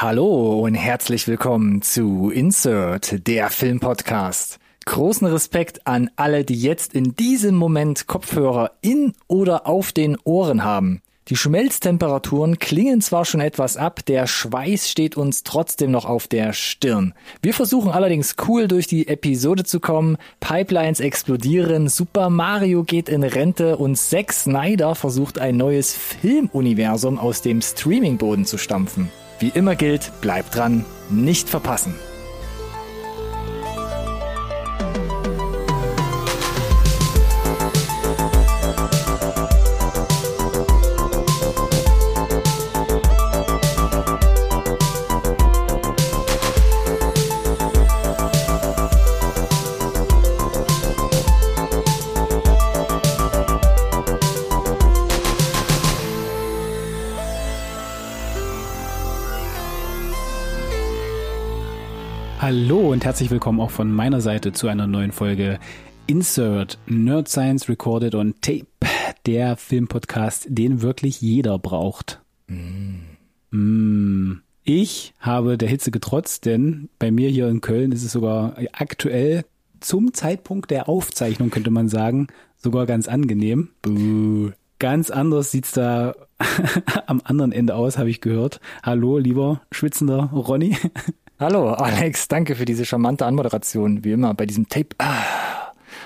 Hallo und herzlich willkommen zu Insert, der Filmpodcast. Großen Respekt an alle, die jetzt in diesem Moment Kopfhörer in oder auf den Ohren haben. Die Schmelztemperaturen klingen zwar schon etwas ab, der Schweiß steht uns trotzdem noch auf der Stirn. Wir versuchen allerdings cool durch die Episode zu kommen, Pipelines explodieren, Super Mario geht in Rente und Zack Snyder versucht ein neues Filmuniversum aus dem Streamingboden zu stampfen. Wie immer gilt, bleibt dran, nicht verpassen. Hallo und herzlich willkommen auch von meiner Seite zu einer neuen Folge Insert Nerd Science Recorded on Tape, der Filmpodcast, den wirklich jeder braucht. Mm. Mm. Ich habe der Hitze getrotzt, denn bei mir hier in Köln ist es sogar aktuell zum Zeitpunkt der Aufzeichnung, könnte man sagen, sogar ganz angenehm. Buh. Ganz anders sieht's da am anderen Ende aus, habe ich gehört. Hallo, lieber schwitzender Ronny. Hallo, Alex, danke für diese charmante Anmoderation, wie immer bei diesem Tape. Ah,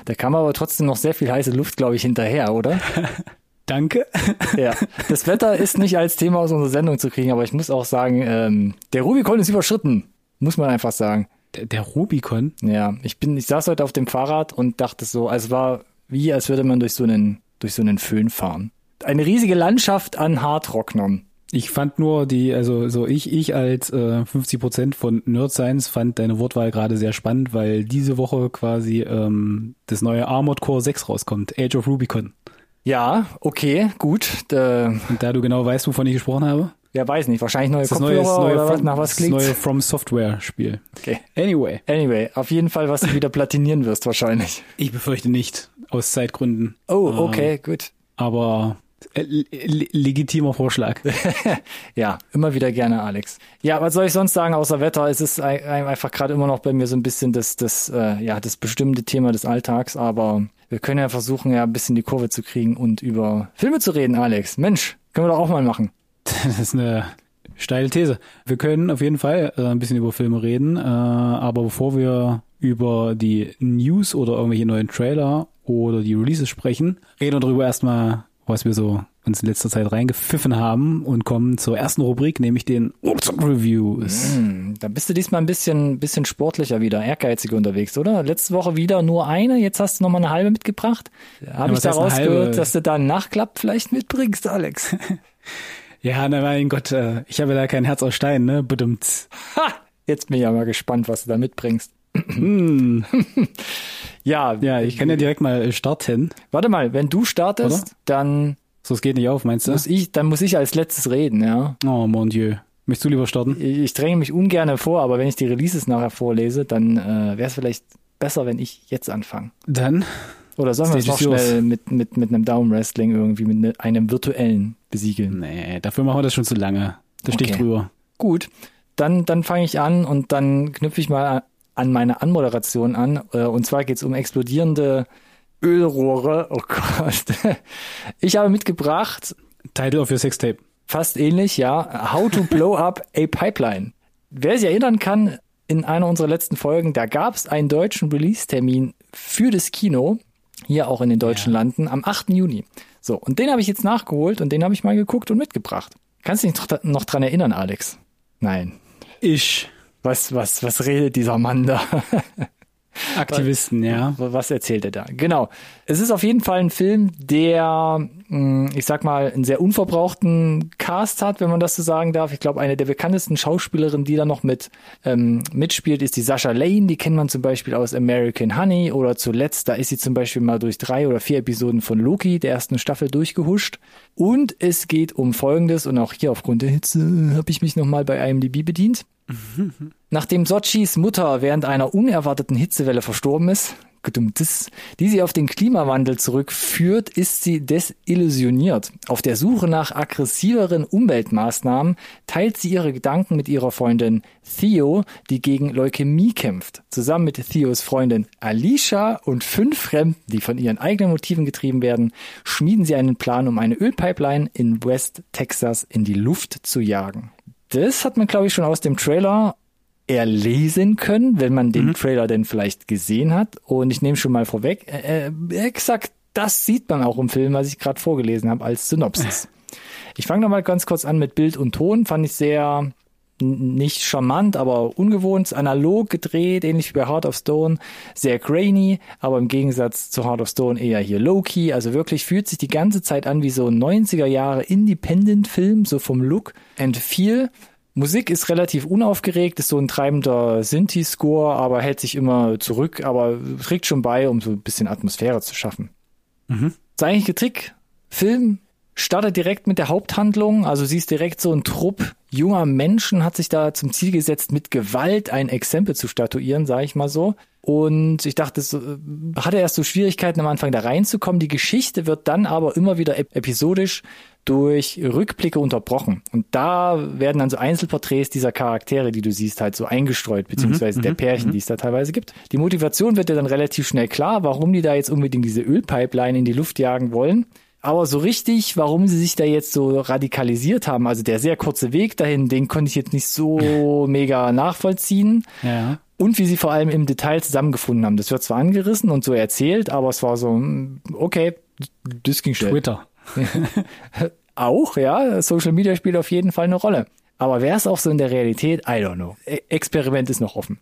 da kam aber trotzdem noch sehr viel heiße Luft, glaube ich, hinterher, oder? Danke. Ja, das Wetter ist nicht als Thema aus unserer Sendung zu kriegen, aber ich muss auch sagen, ähm, der Rubikon ist überschritten, muss man einfach sagen. Der, der Rubikon? Ja, ich bin, ich saß heute auf dem Fahrrad und dachte so, es war wie, als würde man durch so einen, durch so einen Föhn fahren. Eine riesige Landschaft an Haartrocknern. Ich fand nur die, also so ich, ich als äh, 50 Prozent von Nerd Science fand deine Wortwahl gerade sehr spannend, weil diese Woche quasi ähm, das neue Armored Core 6 rauskommt, Age of Rubicon. Ja, okay, gut. Da, Und da du genau weißt, wovon ich gesprochen habe? Ja, weiß nicht. Wahrscheinlich neue das Kopfhörer neue, das neue oder From, nach was klingt. Das neue From Software Spiel. Okay. Anyway. Anyway, auf jeden Fall, was du wieder platinieren wirst wahrscheinlich. Ich befürchte nicht, aus Zeitgründen. Oh, okay, äh, gut. Aber legitimer Vorschlag. ja, immer wieder gerne, Alex. Ja, was soll ich sonst sagen außer Wetter? Es ist einfach gerade immer noch bei mir so ein bisschen das, das, äh, ja, das bestimmte Thema des Alltags, aber wir können ja versuchen, ja, ein bisschen die Kurve zu kriegen und über Filme zu reden, Alex. Mensch, können wir doch auch mal machen. Das ist eine steile These. Wir können auf jeden Fall äh, ein bisschen über Filme reden, äh, aber bevor wir über die News oder irgendwelche neuen Trailer oder die Releases sprechen, reden wir darüber erstmal, was wir so uns in letzter Zeit reingepfiffen haben und kommen zur ersten Rubrik, nämlich den Reviews. Mm, da bist du diesmal ein bisschen, bisschen sportlicher wieder, ehrgeiziger unterwegs, oder? Letzte Woche wieder nur eine, jetzt hast du noch mal eine halbe mitgebracht. Habe ja, ich daraus gehört, dass du da einen Nachklapp vielleicht mitbringst, Alex? ja, na mein Gott, äh, ich habe da kein Herz aus Stein, ne? Bedummt. Ha! Jetzt bin ich ja mal gespannt, was du da mitbringst. Ja, ja, ich kann ja direkt mal starten. Warte mal, wenn du startest, Oder? dann so, es geht nicht auf, meinst du? Muss ich, dann muss ich als letztes reden, ja. Oh mon Dieu. Möchtest du lieber starten? Ich, ich dränge mich ungern vor, aber wenn ich die Releases nachher vorlese, dann äh, wäre es vielleicht besser, wenn ich jetzt anfange. Dann? Oder sollen wir es noch schnell mit, mit, mit einem Daumen-Wrestling irgendwie, mit ne, einem virtuellen besiegeln? Nee, dafür machen wir das schon zu lange. Da stehe ich drüber. Gut, dann, dann fange ich an und dann knüpfe ich mal an meine Anmoderation an. Äh, und zwar geht es um explodierende Ölrohre. Oh Gott. Ich habe mitgebracht. Title of your Sextape. Fast ähnlich, ja. How to blow up a pipeline. Wer sich erinnern kann, in einer unserer letzten Folgen, da gab es einen deutschen Release-Termin für das Kino, hier auch in den deutschen ja. Landen, am 8. Juni. So, und den habe ich jetzt nachgeholt und den habe ich mal geguckt und mitgebracht. Kannst du dich noch dran erinnern, Alex? Nein. Ich. Was, was, was redet dieser Mann da? Aktivisten, ja. Was erzählt er da? Genau. Es ist auf jeden Fall ein Film, der, hm, ich sag mal, einen sehr unverbrauchten Cast hat, wenn man das so sagen darf. Ich glaube, eine der bekanntesten Schauspielerinnen, die da noch mit ähm, mitspielt, ist die Sascha Lane. Die kennt man zum Beispiel aus American Honey oder zuletzt, da ist sie zum Beispiel mal durch drei oder vier Episoden von Loki, der ersten Staffel, durchgehuscht. Und es geht um Folgendes und auch hier aufgrund der Hitze habe ich mich nochmal bei IMDb bedient. Nachdem Sochis Mutter während einer unerwarteten Hitzewelle verstorben ist, die sie auf den Klimawandel zurückführt, ist sie desillusioniert. Auf der Suche nach aggressiveren Umweltmaßnahmen teilt sie ihre Gedanken mit ihrer Freundin Theo, die gegen Leukämie kämpft. Zusammen mit Theos Freundin Alicia und fünf Fremden, die von ihren eigenen Motiven getrieben werden, schmieden sie einen Plan, um eine Ölpipeline in West Texas in die Luft zu jagen. Das hat man, glaube ich, schon aus dem Trailer erlesen können, wenn man den mhm. Trailer denn vielleicht gesehen hat. Und ich nehme schon mal vorweg, äh, äh exakt das sieht man auch im Film, was ich gerade vorgelesen habe als Synopsis. Ich fange nochmal ganz kurz an mit Bild und Ton. Fand ich sehr nicht charmant, aber ungewohnt, analog gedreht, ähnlich wie bei Heart of Stone, sehr grainy, aber im Gegensatz zu Heart of Stone eher hier low-key, also wirklich fühlt sich die ganze Zeit an wie so ein 90er Jahre Independent-Film, so vom Look and Feel. Musik ist relativ unaufgeregt, ist so ein treibender Sinti-Score, aber hält sich immer zurück, aber trägt schon bei, um so ein bisschen Atmosphäre zu schaffen. Mhm. Das eigentliche Trick, Film startet direkt mit der Haupthandlung, also sie ist direkt so ein Trupp junger Menschen, hat sich da zum Ziel gesetzt, mit Gewalt ein Exempel zu statuieren, sage ich mal so. Und ich dachte, es äh, hatte erst so Schwierigkeiten am Anfang da reinzukommen. Die Geschichte wird dann aber immer wieder episodisch durch Rückblicke unterbrochen. Und da werden dann so Einzelporträts dieser Charaktere, die du siehst, halt so eingestreut, beziehungsweise mhm, der mhm, Pärchen, mhm. die es da teilweise gibt. Die Motivation wird dir dann relativ schnell klar, warum die da jetzt unbedingt diese Ölpipeline in die Luft jagen wollen. Aber so richtig, warum sie sich da jetzt so radikalisiert haben, also der sehr kurze Weg dahin, den konnte ich jetzt nicht so mega nachvollziehen. Ja und wie sie vor allem im Detail zusammengefunden haben. Das wird zwar angerissen und so erzählt, aber es war so, hm, okay, das ging schnell. Twitter. auch, ja, Social Media spielt auf jeden Fall eine Rolle. Aber wäre es auch so in der Realität? I don't know. E Experiment ist noch offen.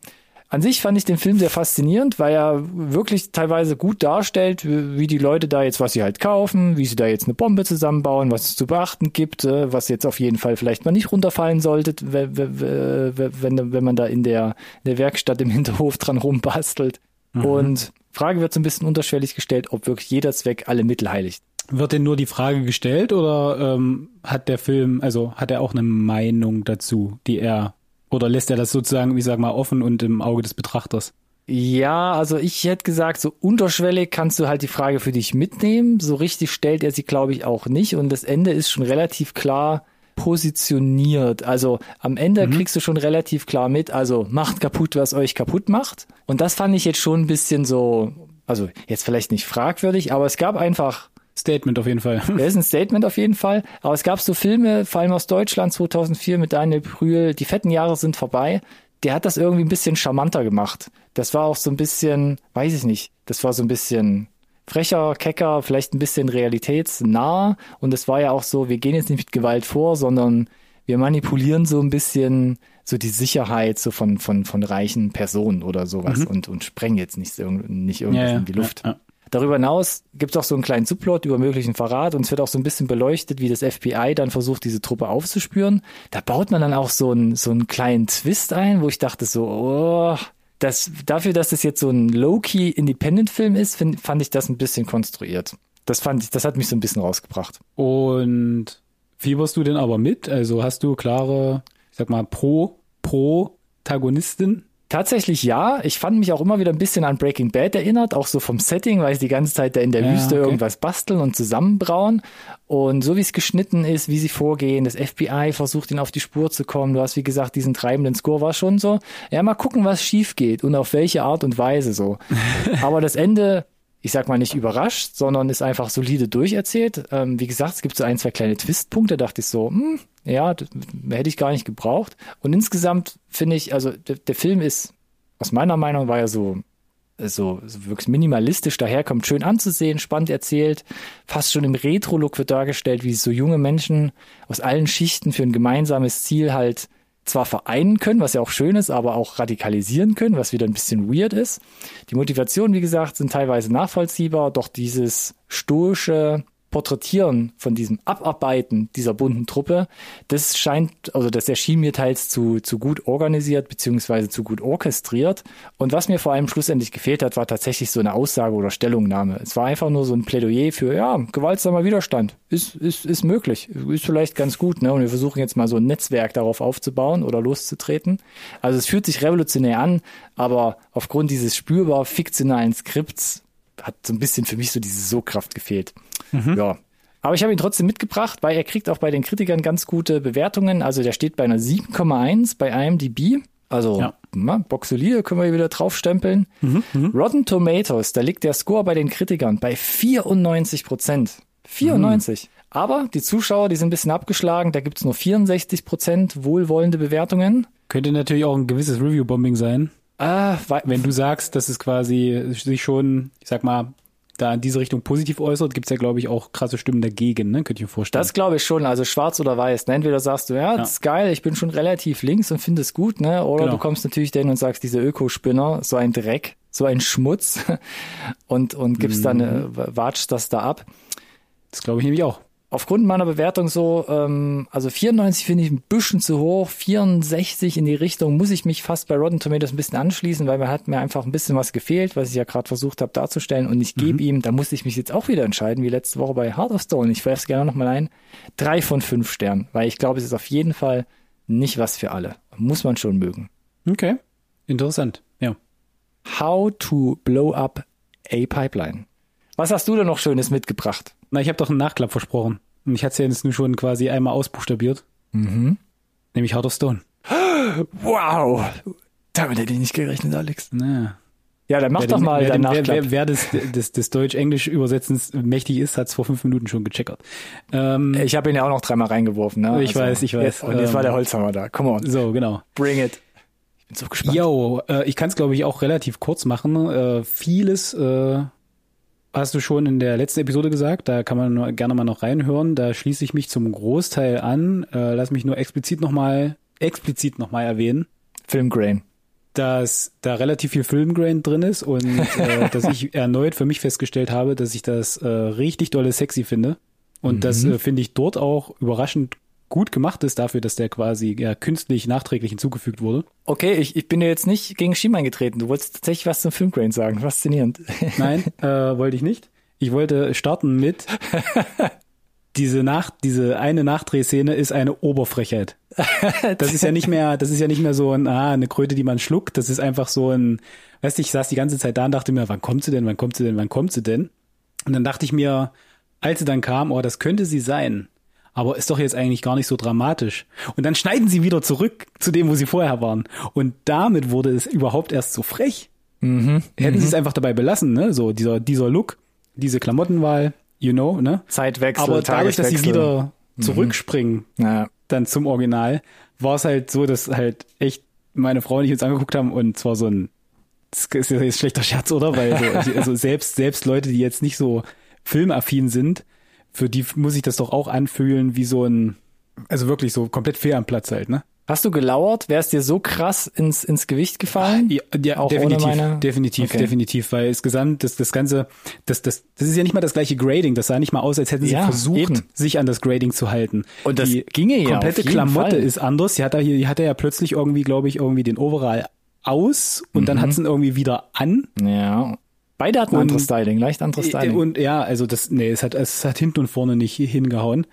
An sich fand ich den Film sehr faszinierend, weil er wirklich teilweise gut darstellt, wie die Leute da jetzt, was sie halt kaufen, wie sie da jetzt eine Bombe zusammenbauen, was es zu beachten gibt, äh, was jetzt auf jeden Fall vielleicht mal nicht runterfallen sollte, wenn, wenn man da in der, in der Werkstatt im Hinterhof dran rumbastelt. Mhm. Und Frage wird so ein bisschen unterschwellig gestellt, ob wirklich jeder Zweck alle Mittel heiligt. Wird denn nur die Frage gestellt oder ähm, hat der Film, also hat er auch eine Meinung dazu, die er oder lässt er das sozusagen, wie sag mal, offen und im Auge des Betrachters? Ja, also ich hätte gesagt, so unterschwellig kannst du halt die Frage für dich mitnehmen. So richtig stellt er sie, glaube ich, auch nicht. Und das Ende ist schon relativ klar positioniert. Also am Ende mhm. kriegst du schon relativ klar mit, also macht kaputt, was euch kaputt macht. Und das fand ich jetzt schon ein bisschen so, also jetzt vielleicht nicht fragwürdig, aber es gab einfach Statement auf jeden Fall. Das ist ein Statement auf jeden Fall. Aber es gab so Filme, vor allem aus Deutschland 2004 mit Daniel Brühl, die fetten Jahre sind vorbei. Der hat das irgendwie ein bisschen charmanter gemacht. Das war auch so ein bisschen, weiß ich nicht, das war so ein bisschen frecher, kecker, vielleicht ein bisschen realitätsnah. Und es war ja auch so, wir gehen jetzt nicht mit Gewalt vor, sondern wir manipulieren so ein bisschen so die Sicherheit so von, von, von reichen Personen oder sowas mhm. und, und sprengen jetzt nicht, nicht irgendwas ja, ja, in die Luft. Ja, Darüber hinaus gibt es auch so einen kleinen Subplot über möglichen Verrat und es wird auch so ein bisschen beleuchtet, wie das FBI dann versucht, diese Truppe aufzuspüren. Da baut man dann auch so einen, so einen kleinen Twist ein, wo ich dachte so, oh, das, dafür, dass das jetzt so ein low-key Independent-Film ist, find, fand ich das ein bisschen konstruiert. Das fand ich, das hat mich so ein bisschen rausgebracht. Und fieberst du denn aber mit? Also hast du klare, ich sag mal, pro, pro Tagonistin? Tatsächlich ja. Ich fand mich auch immer wieder ein bisschen an Breaking Bad erinnert, auch so vom Setting, weil sie die ganze Zeit da in der ja, Wüste okay. irgendwas basteln und zusammenbrauen. Und so wie es geschnitten ist, wie sie vorgehen, das FBI versucht, ihn auf die Spur zu kommen. Du hast, wie gesagt, diesen treibenden Score war schon so. Ja, mal gucken, was schief geht und auf welche Art und Weise so. Aber das Ende ich sag mal nicht überrascht, sondern ist einfach solide durcherzählt. Ähm, wie gesagt, es gibt so ein, zwei kleine Twistpunkte, dachte ich so, hm, ja, das hätte ich gar nicht gebraucht. Und insgesamt finde ich, also der, der, Film ist, aus meiner Meinung war er so, so, so wirklich minimalistisch daherkommt, schön anzusehen, spannend erzählt, fast schon im Retro-Look wird dargestellt, wie so junge Menschen aus allen Schichten für ein gemeinsames Ziel halt zwar vereinen können, was ja auch schön ist, aber auch radikalisieren können, was wieder ein bisschen weird ist. Die Motivationen, wie gesagt, sind teilweise nachvollziehbar, doch dieses stoische, Porträtieren, von diesem Abarbeiten dieser bunten Truppe, das scheint, also das erschien mir teils zu, zu gut organisiert beziehungsweise zu gut orchestriert. Und was mir vor allem schlussendlich gefehlt hat, war tatsächlich so eine Aussage oder Stellungnahme. Es war einfach nur so ein Plädoyer für, ja, gewaltsamer Widerstand ist, ist, ist möglich, ist vielleicht ganz gut. Ne? Und wir versuchen jetzt mal so ein Netzwerk darauf aufzubauen oder loszutreten. Also es fühlt sich revolutionär an, aber aufgrund dieses spürbar fiktionalen Skripts hat so ein bisschen für mich so diese So-Kraft gefehlt. Mhm. Ja. Aber ich habe ihn trotzdem mitgebracht, weil er kriegt auch bei den Kritikern ganz gute Bewertungen. Also der steht bei einer 7,1 bei IMDb. Also ja. na, Boxolier können wir hier wieder draufstempeln. Mhm, mh. Rotten Tomatoes, da liegt der Score bei den Kritikern bei 94 Prozent. 94. Mhm. Aber die Zuschauer, die sind ein bisschen abgeschlagen. Da gibt's nur 64 Prozent wohlwollende Bewertungen. Könnte natürlich auch ein gewisses Review-Bombing sein. Ah, wenn du sagst, dass es quasi sich schon, ich sag mal, da in diese Richtung positiv äußert, gibt's ja, glaube ich, auch krasse Stimmen dagegen, ne? Könnte ich mir vorstellen. Das glaube ich schon, also schwarz oder weiß. Ne? Entweder sagst du, ja, das ja. ist geil, ich bin schon relativ links und finde es gut, ne? Oder genau. du kommst natürlich dahin und sagst, diese Ökospinner, so ein Dreck, so ein Schmutz und, und gibst mhm. dann, äh, watschst das da ab. Das glaube ich nämlich auch aufgrund meiner Bewertung so, ähm, also 94 finde ich ein bisschen zu hoch, 64 in die Richtung muss ich mich fast bei Rotten Tomatoes ein bisschen anschließen, weil mir hat mir einfach ein bisschen was gefehlt, was ich ja gerade versucht habe darzustellen und ich gebe mhm. ihm, da musste ich mich jetzt auch wieder entscheiden, wie letzte Woche bei Heart of Stone, ich werfe es gerne nochmal ein, drei von fünf Sternen, weil ich glaube, es ist auf jeden Fall nicht was für alle. Muss man schon mögen. Okay, interessant, ja. How to blow up a pipeline. Was hast du denn noch Schönes mitgebracht? Na, ich habe doch einen Nachklapp versprochen. Und ich hatte es ja jetzt nur schon quasi einmal ausbuchstabiert. Mhm. Nämlich Heart of Stone. Wow! Damit hätte ich nicht gerechnet, Alex. Na. Ja, dann mach wer doch den, mal deinen Nachklapp. Wer, wer, wer des, des, des Deutsch-Englisch-Übersetzens mächtig ist, hat es vor fünf Minuten schon gecheckert. Ähm, ich habe ihn ja auch noch dreimal reingeworfen. Ne? Ich also, weiß, ich weiß. Jetzt, und jetzt ähm, war der Holzhammer da. Come on. So, genau. Bring it. Ich bin so gespannt. Yo, äh, ich kann es, glaube ich, auch relativ kurz machen. Äh, vieles äh, hast du schon in der letzten Episode gesagt, da kann man gerne mal noch reinhören. Da schließe ich mich zum Großteil an. Äh, lass mich nur explizit nochmal, explizit nochmal erwähnen. Filmgrain. Dass da relativ viel Filmgrain drin ist und äh, dass ich erneut für mich festgestellt habe, dass ich das äh, richtig dolle sexy finde. Und mhm. das äh, finde ich dort auch überraschend gut gemacht ist dafür, dass der quasi ja, künstlich nachträglich hinzugefügt wurde. Okay, ich, ich bin ja jetzt nicht gegen Schienbein getreten. Du wolltest tatsächlich was zum Filmgrain sagen. Faszinierend. Nein, äh, wollte ich nicht. Ich wollte starten mit diese Nach diese eine Nachdrehszene ist eine Oberfrechheit. Das ist ja nicht mehr, das ist ja nicht mehr so ein, ah, eine Kröte, die man schluckt. Das ist einfach so ein, weißt du, ich saß die ganze Zeit da und dachte mir, wann kommt sie denn, wann kommt sie denn, wann kommt sie denn? Und dann dachte ich mir, als sie dann kam, oh, das könnte sie sein aber ist doch jetzt eigentlich gar nicht so dramatisch. Und dann schneiden sie wieder zurück zu dem, wo sie vorher waren. Und damit wurde es überhaupt erst so frech. Mhm. Hätten mhm. sie es einfach dabei belassen, ne? So dieser, dieser Look, diese Klamottenwahl, you know, ne? Zeitwechsel, Aber dadurch, dass sie wieder mhm. zurückspringen, mhm. ja. dann zum Original, war es halt so, dass halt echt meine Frau und ich uns angeguckt haben und zwar so ein, das ist jetzt schlechter Scherz, oder? Weil so, also selbst, selbst Leute, die jetzt nicht so filmaffin sind, für die muss ich das doch auch anfühlen wie so ein, also wirklich so komplett fair am Platz halt, ne? Hast du gelauert? Wäre es dir so krass ins, ins Gewicht gefallen? Ja, ja auch definitiv, meine... definitiv, okay. definitiv, weil insgesamt das, das Ganze, das, das, das ist ja nicht mal das gleiche Grading. Das sah nicht mal aus, als hätten sie ja, versucht, eben. sich an das Grading zu halten. Und das die ginge ja. komplette Klamotte Fall. ist anders. Sie hat hier, die hatte ja plötzlich irgendwie, glaube ich, irgendwie den Overall aus und mhm. dann hat sie ihn irgendwie wieder an. Ja. Beide hatten und, anderes Styling, leicht anderes Styling. Und ja, also das, nee, es hat, es hat hinten und vorne nicht hingehauen.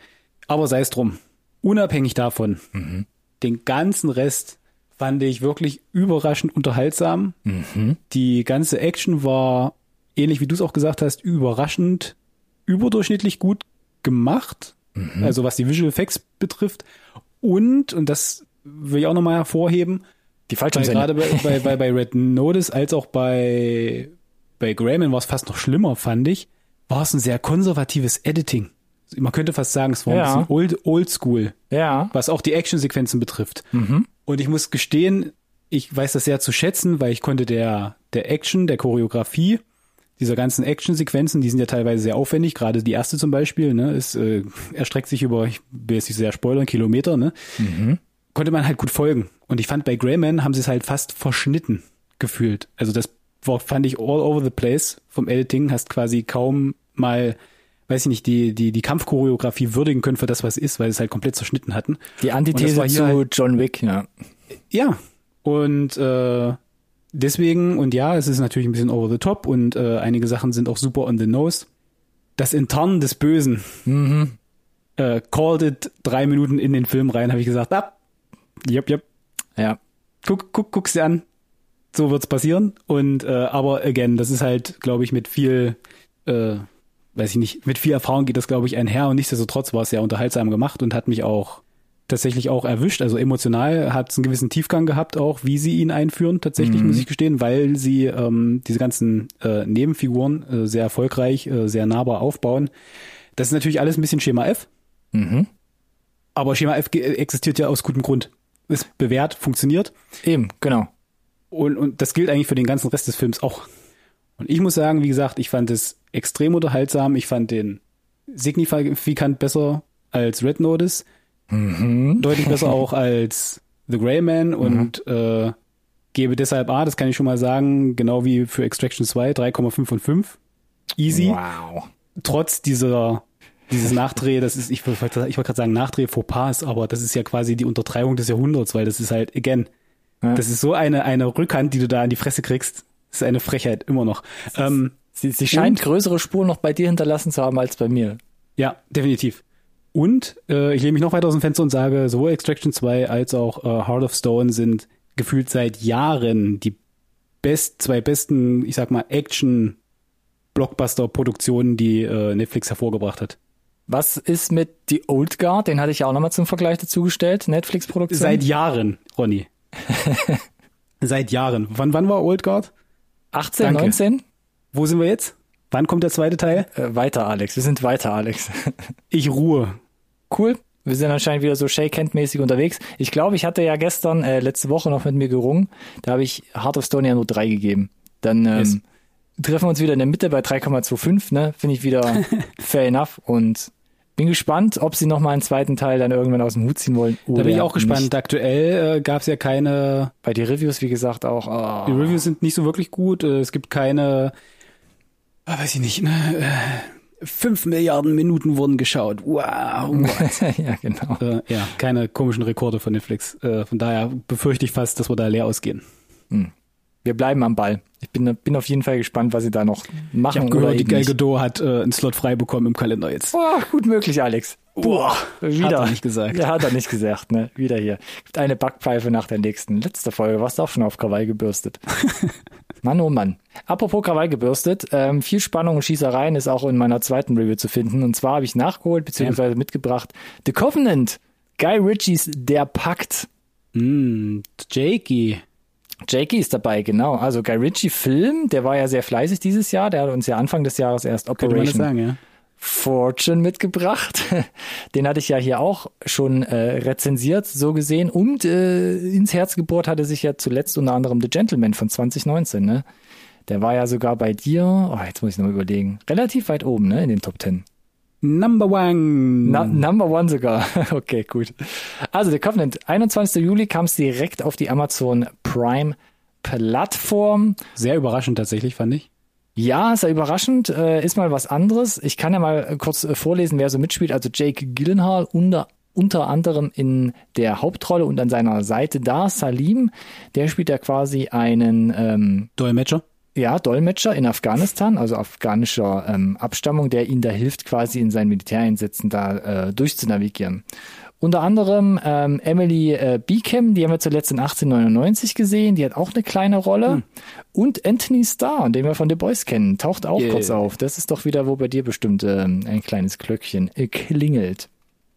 Aber sei es drum. Unabhängig davon, mhm. den ganzen Rest fand ich wirklich überraschend unterhaltsam. Mhm. Die ganze Action war, ähnlich wie du es auch gesagt hast, überraschend überdurchschnittlich gut gemacht. Mhm. Also was die Visual Effects betrifft. Und, und das will ich auch nochmal hervorheben, die falsche Gerade bei, bei, bei, bei Red Notice als auch bei bei Grayman war es fast noch schlimmer, fand ich, war es ein sehr konservatives Editing. Man könnte fast sagen, es war ja. ein bisschen old, oldschool. Ja. Was auch die Actionsequenzen betrifft. Mhm. Und ich muss gestehen, ich weiß das sehr zu schätzen, weil ich konnte der, der Action, der Choreografie, dieser ganzen Actionsequenzen, die sind ja teilweise sehr aufwendig, gerade die erste zum Beispiel, ne, ist, äh, erstreckt sich über, ich will jetzt nicht sehr spoilern, Kilometer, ne, mhm. konnte man halt gut folgen. Und ich fand, bei Greyman haben sie es halt fast verschnitten gefühlt. Also das fand ich all over the place vom Editing, hast quasi kaum mal weiß ich nicht, die, die, die Kampfchoreografie würdigen können für das, was es ist, weil sie es halt komplett zerschnitten hatten. Die Antithese zu halt, John Wick, ja. Ja. Und äh, deswegen, und ja, es ist natürlich ein bisschen over the top und äh, einige Sachen sind auch super on the nose. Das Intern des Bösen. Mhm. Äh, called it drei Minuten in den Film rein, habe ich gesagt, ah, yep, yep. Ja. Guck, guck, guck's dir an. So wird's passieren. Und äh, aber again, das ist halt, glaube ich, mit viel, äh, weiß ich nicht, mit viel Erfahrung geht das, glaube ich, einher und nichtsdestotrotz war es sehr unterhaltsam gemacht und hat mich auch tatsächlich auch erwischt. Also emotional hat es einen gewissen Tiefgang gehabt, auch wie sie ihn einführen, tatsächlich, mhm. muss ich gestehen, weil sie ähm, diese ganzen äh, Nebenfiguren äh, sehr erfolgreich, äh, sehr nahbar aufbauen. Das ist natürlich alles ein bisschen Schema F. Mhm. Aber Schema F existiert ja aus gutem Grund. Ist bewährt, funktioniert. Eben, genau. Und, und das gilt eigentlich für den ganzen Rest des Films auch. Und ich muss sagen, wie gesagt, ich fand es extrem unterhaltsam. Ich fand den signifikant besser als Red Notice. Mhm. Deutlich besser auch als The Grey Man und mhm. äh, gebe deshalb A, das kann ich schon mal sagen, genau wie für Extraction 2, 3,5 von 5. Easy. Wow. Trotz dieser dieses Nachdreh, das ist, ich wollte ich wollte gerade sagen, Nachdreh Fauxpas, aber das ist ja quasi die Untertreibung des Jahrhunderts, weil das ist halt, again, ja. das ist so eine, eine Rückhand, die du da in die Fresse kriegst. Das ist eine Frechheit, immer noch. Ähm, sie, sie scheint größere Spuren noch bei dir hinterlassen zu haben als bei mir. Ja, definitiv. Und äh, ich lehne mich noch weiter aus dem Fenster und sage, sowohl Extraction 2 als auch äh, Heart of Stone sind gefühlt seit Jahren die best, zwei besten, ich sag mal, Action-Blockbuster-Produktionen, die äh, Netflix hervorgebracht hat. Was ist mit The Old Guard? Den hatte ich ja auch nochmal zum Vergleich dazugestellt. Netflix-Produktion. Seit Jahren, Ronny. Seit Jahren. Wann, wann war Old Guard? 18, Danke. 19? Wo sind wir jetzt? Wann kommt der zweite Teil? Äh, weiter, Alex. Wir sind weiter, Alex. ich ruhe cool. Wir sind anscheinend wieder so Shake-Hand-mäßig unterwegs. Ich glaube, ich hatte ja gestern, äh, letzte Woche noch mit mir gerungen. Da habe ich Heart of Stone ja nur drei gegeben. Dann ähm, yes. treffen wir uns wieder in der Mitte bei 3,25, ne? Finde ich wieder fair enough und bin gespannt, ob sie noch mal einen zweiten Teil dann irgendwann aus dem Hut ziehen wollen. da bin ich auch gespannt. Nicht. Aktuell äh, gab es ja keine. Bei die Reviews, wie gesagt, auch. Oh. Die Reviews sind nicht so wirklich gut. Äh, es gibt keine, äh, weiß ich nicht, ne, äh, Fünf Milliarden Minuten wurden geschaut. Wow. ja, genau. Äh, ja, keine komischen Rekorde von Netflix. Äh, von daher befürchte ich fast, dass wir da leer ausgehen. Hm. Wir bleiben am Ball. Ich bin, bin auf jeden Fall gespannt, was sie da noch machen. Ich habe gehört, die Gal Gadot hat äh, einen Slot frei bekommen im Kalender jetzt. Boah, gut möglich, Alex. Boah, wieder. Hat er nicht gesagt. Ja, hat er nicht gesagt, ne? Wieder hier. Gibt eine Backpfeife nach der nächsten. Letzte Folge warst du auch schon auf Krawall gebürstet. Mann, oh Mann. Apropos Krawall gebürstet, ähm, viel Spannung und Schießereien ist auch in meiner zweiten Review zu finden. Und zwar habe ich nachgeholt bzw. Ja. mitgebracht The Covenant, Guy Ritchies Der Pakt. Mm, Jakey. Jakey ist dabei, genau. Also Guy Ritchie Film, der war ja sehr fleißig dieses Jahr. Der hat uns ja Anfang des Jahres erst Operation sagen, ja. Fortune mitgebracht. Den hatte ich ja hier auch schon äh, rezensiert, so gesehen. Und äh, ins Herz gebohrt hatte sich ja zuletzt unter anderem The Gentleman von 2019. Ne? Der war ja sogar bei dir, oh, jetzt muss ich noch überlegen, relativ weit oben ne, in den Top Ten. Number one. Na, number one sogar. okay, gut. Also The Covenant, 21. Juli kam es direkt auf die Amazon Prime Plattform. Sehr überraschend tatsächlich, fand ich. Ja, sehr überraschend, äh, ist mal was anderes. Ich kann ja mal kurz äh, vorlesen, wer so mitspielt. Also Jake Gyllenhaal unter, unter anderem in der Hauptrolle und an seiner Seite da Salim. Der spielt ja quasi einen ähm, Dolmetscher. Ja, Dolmetscher in Afghanistan, also afghanischer ähm, Abstammung, der ihn da hilft, quasi in seinen Militäreinsätzen da äh, durchzunavigieren. Unter anderem ähm, Emily äh, Beacom, die haben wir zuletzt in 1899 gesehen, die hat auch eine kleine Rolle. Hm. Und Anthony Starr, den wir von The Boys kennen, taucht auch yeah. kurz auf. Das ist doch wieder, wo bei dir bestimmt ähm, ein kleines Glöckchen äh, klingelt.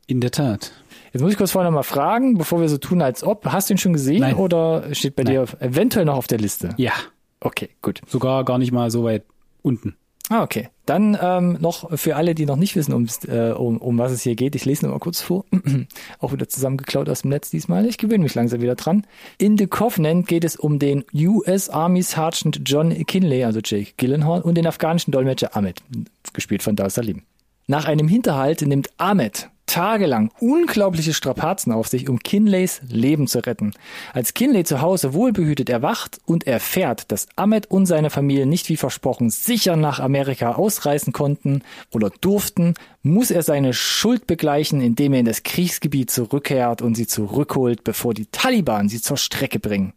In der Tat. Jetzt muss ich kurz vorher noch mal fragen, bevor wir so tun, als ob. Hast du ihn schon gesehen Nein. oder steht bei Nein. dir eventuell noch auf der Liste? Ja. Okay, gut. Sogar gar nicht mal so weit unten. Ah, okay. Dann ähm, noch für alle, die noch nicht wissen, äh, um, um was es hier geht, ich lese noch mal kurz vor. Auch wieder zusammengeklaut aus dem Netz diesmal. Ich gewöhne mich langsam wieder dran. In The Covenant geht es um den US Army Sergeant John Kinley, also Jake Gyllenhaal, und den afghanischen Dolmetscher Ahmed, gespielt von Dar Salim. Nach einem Hinterhalt nimmt Ahmed tagelang unglaubliche Strapazen auf sich, um Kinleys Leben zu retten. Als Kinley zu Hause wohlbehütet erwacht und erfährt, dass Ahmed und seine Familie nicht wie versprochen sicher nach Amerika ausreisen konnten oder durften, muss er seine Schuld begleichen, indem er in das Kriegsgebiet zurückkehrt und sie zurückholt, bevor die Taliban sie zur Strecke bringen.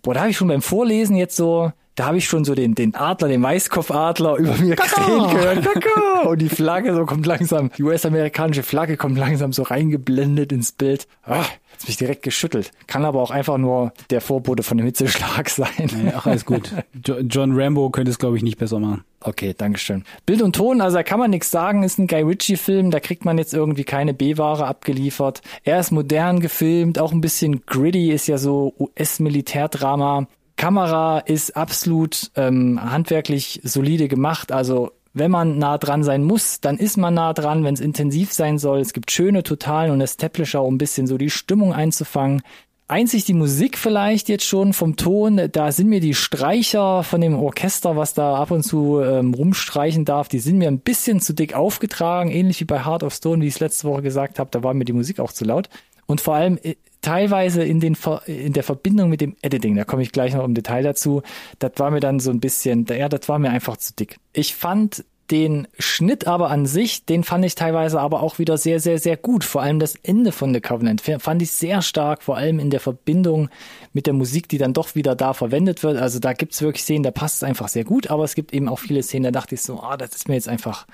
Boah, da habe ich schon beim Vorlesen jetzt so, da habe ich schon so den, den Adler, den Weißkopfadler über mir krähen gehört. Und die Flagge so kommt langsam, die US-amerikanische Flagge kommt langsam so reingeblendet ins Bild. Ah, hat's mich direkt geschüttelt. Kann aber auch einfach nur der Vorbote von dem Hitzeschlag sein. Ach, alles gut. Jo John Rambo könnte es, glaube ich, nicht besser machen. Okay, Dankeschön. Bild und Ton, also da kann man nichts sagen, ist ein Guy Ritchie-Film, da kriegt man jetzt irgendwie keine B-Ware abgeliefert. Er ist modern gefilmt, auch ein bisschen gritty, ist ja so US-Militärdrama. Kamera ist absolut ähm, handwerklich solide gemacht. Also wenn man nah dran sein muss, dann ist man nah dran, wenn es intensiv sein soll. Es gibt schöne Totalen und Establisher, um ein bisschen so die Stimmung einzufangen. Einzig die Musik vielleicht jetzt schon vom Ton, da sind mir die Streicher von dem Orchester, was da ab und zu ähm, rumstreichen darf, die sind mir ein bisschen zu dick aufgetragen, ähnlich wie bei Heart of Stone, wie ich es letzte Woche gesagt habe, da war mir die Musik auch zu laut. Und vor allem äh, teilweise in, den, in der Verbindung mit dem Editing, da komme ich gleich noch im Detail dazu, das war mir dann so ein bisschen, ja, das war mir einfach zu dick. Ich fand den Schnitt aber an sich, den fand ich teilweise aber auch wieder sehr, sehr, sehr gut. Vor allem das Ende von The Covenant fand ich sehr stark, vor allem in der Verbindung mit der Musik, die dann doch wieder da verwendet wird. Also da gibt's wirklich Szenen, da passt es einfach sehr gut, aber es gibt eben auch viele Szenen, da dachte ich so, ah, das ist mir jetzt einfach,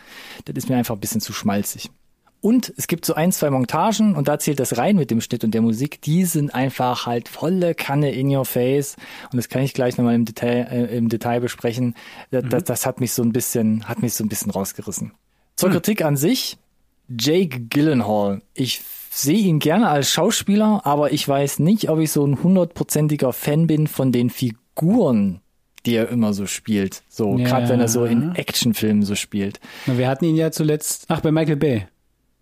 das ist mir einfach ein bisschen zu schmalzig. Und es gibt so ein, zwei Montagen und da zählt das rein mit dem Schnitt und der Musik. Die sind einfach halt volle Kanne in your face. Und das kann ich gleich nochmal im Detail, äh, im Detail besprechen. Das, mhm. das, das, hat mich so ein bisschen, hat mich so ein bisschen rausgerissen. Zur mhm. Kritik an sich. Jake Gyllenhaal. Ich sehe ihn gerne als Schauspieler, aber ich weiß nicht, ob ich so ein hundertprozentiger Fan bin von den Figuren, die er immer so spielt. So, ja. gerade wenn er so in Actionfilmen so spielt. Na, wir hatten ihn ja zuletzt, ach, bei Michael Bay.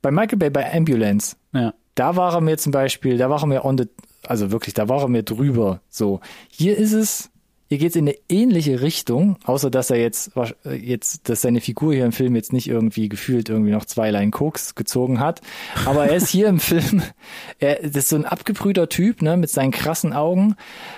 Bei Michael Bay, bei Ambulance, ja. da war er mir zum Beispiel, da war er mir on the, also wirklich, da war er mir drüber. So, hier ist es, hier geht's in eine ähnliche Richtung, außer dass er jetzt, jetzt, dass seine Figur hier im Film jetzt nicht irgendwie gefühlt irgendwie noch zwei Line Koks gezogen hat. Aber er ist hier im Film, er das ist so ein abgebrühter Typ, ne, mit seinen krassen Augen,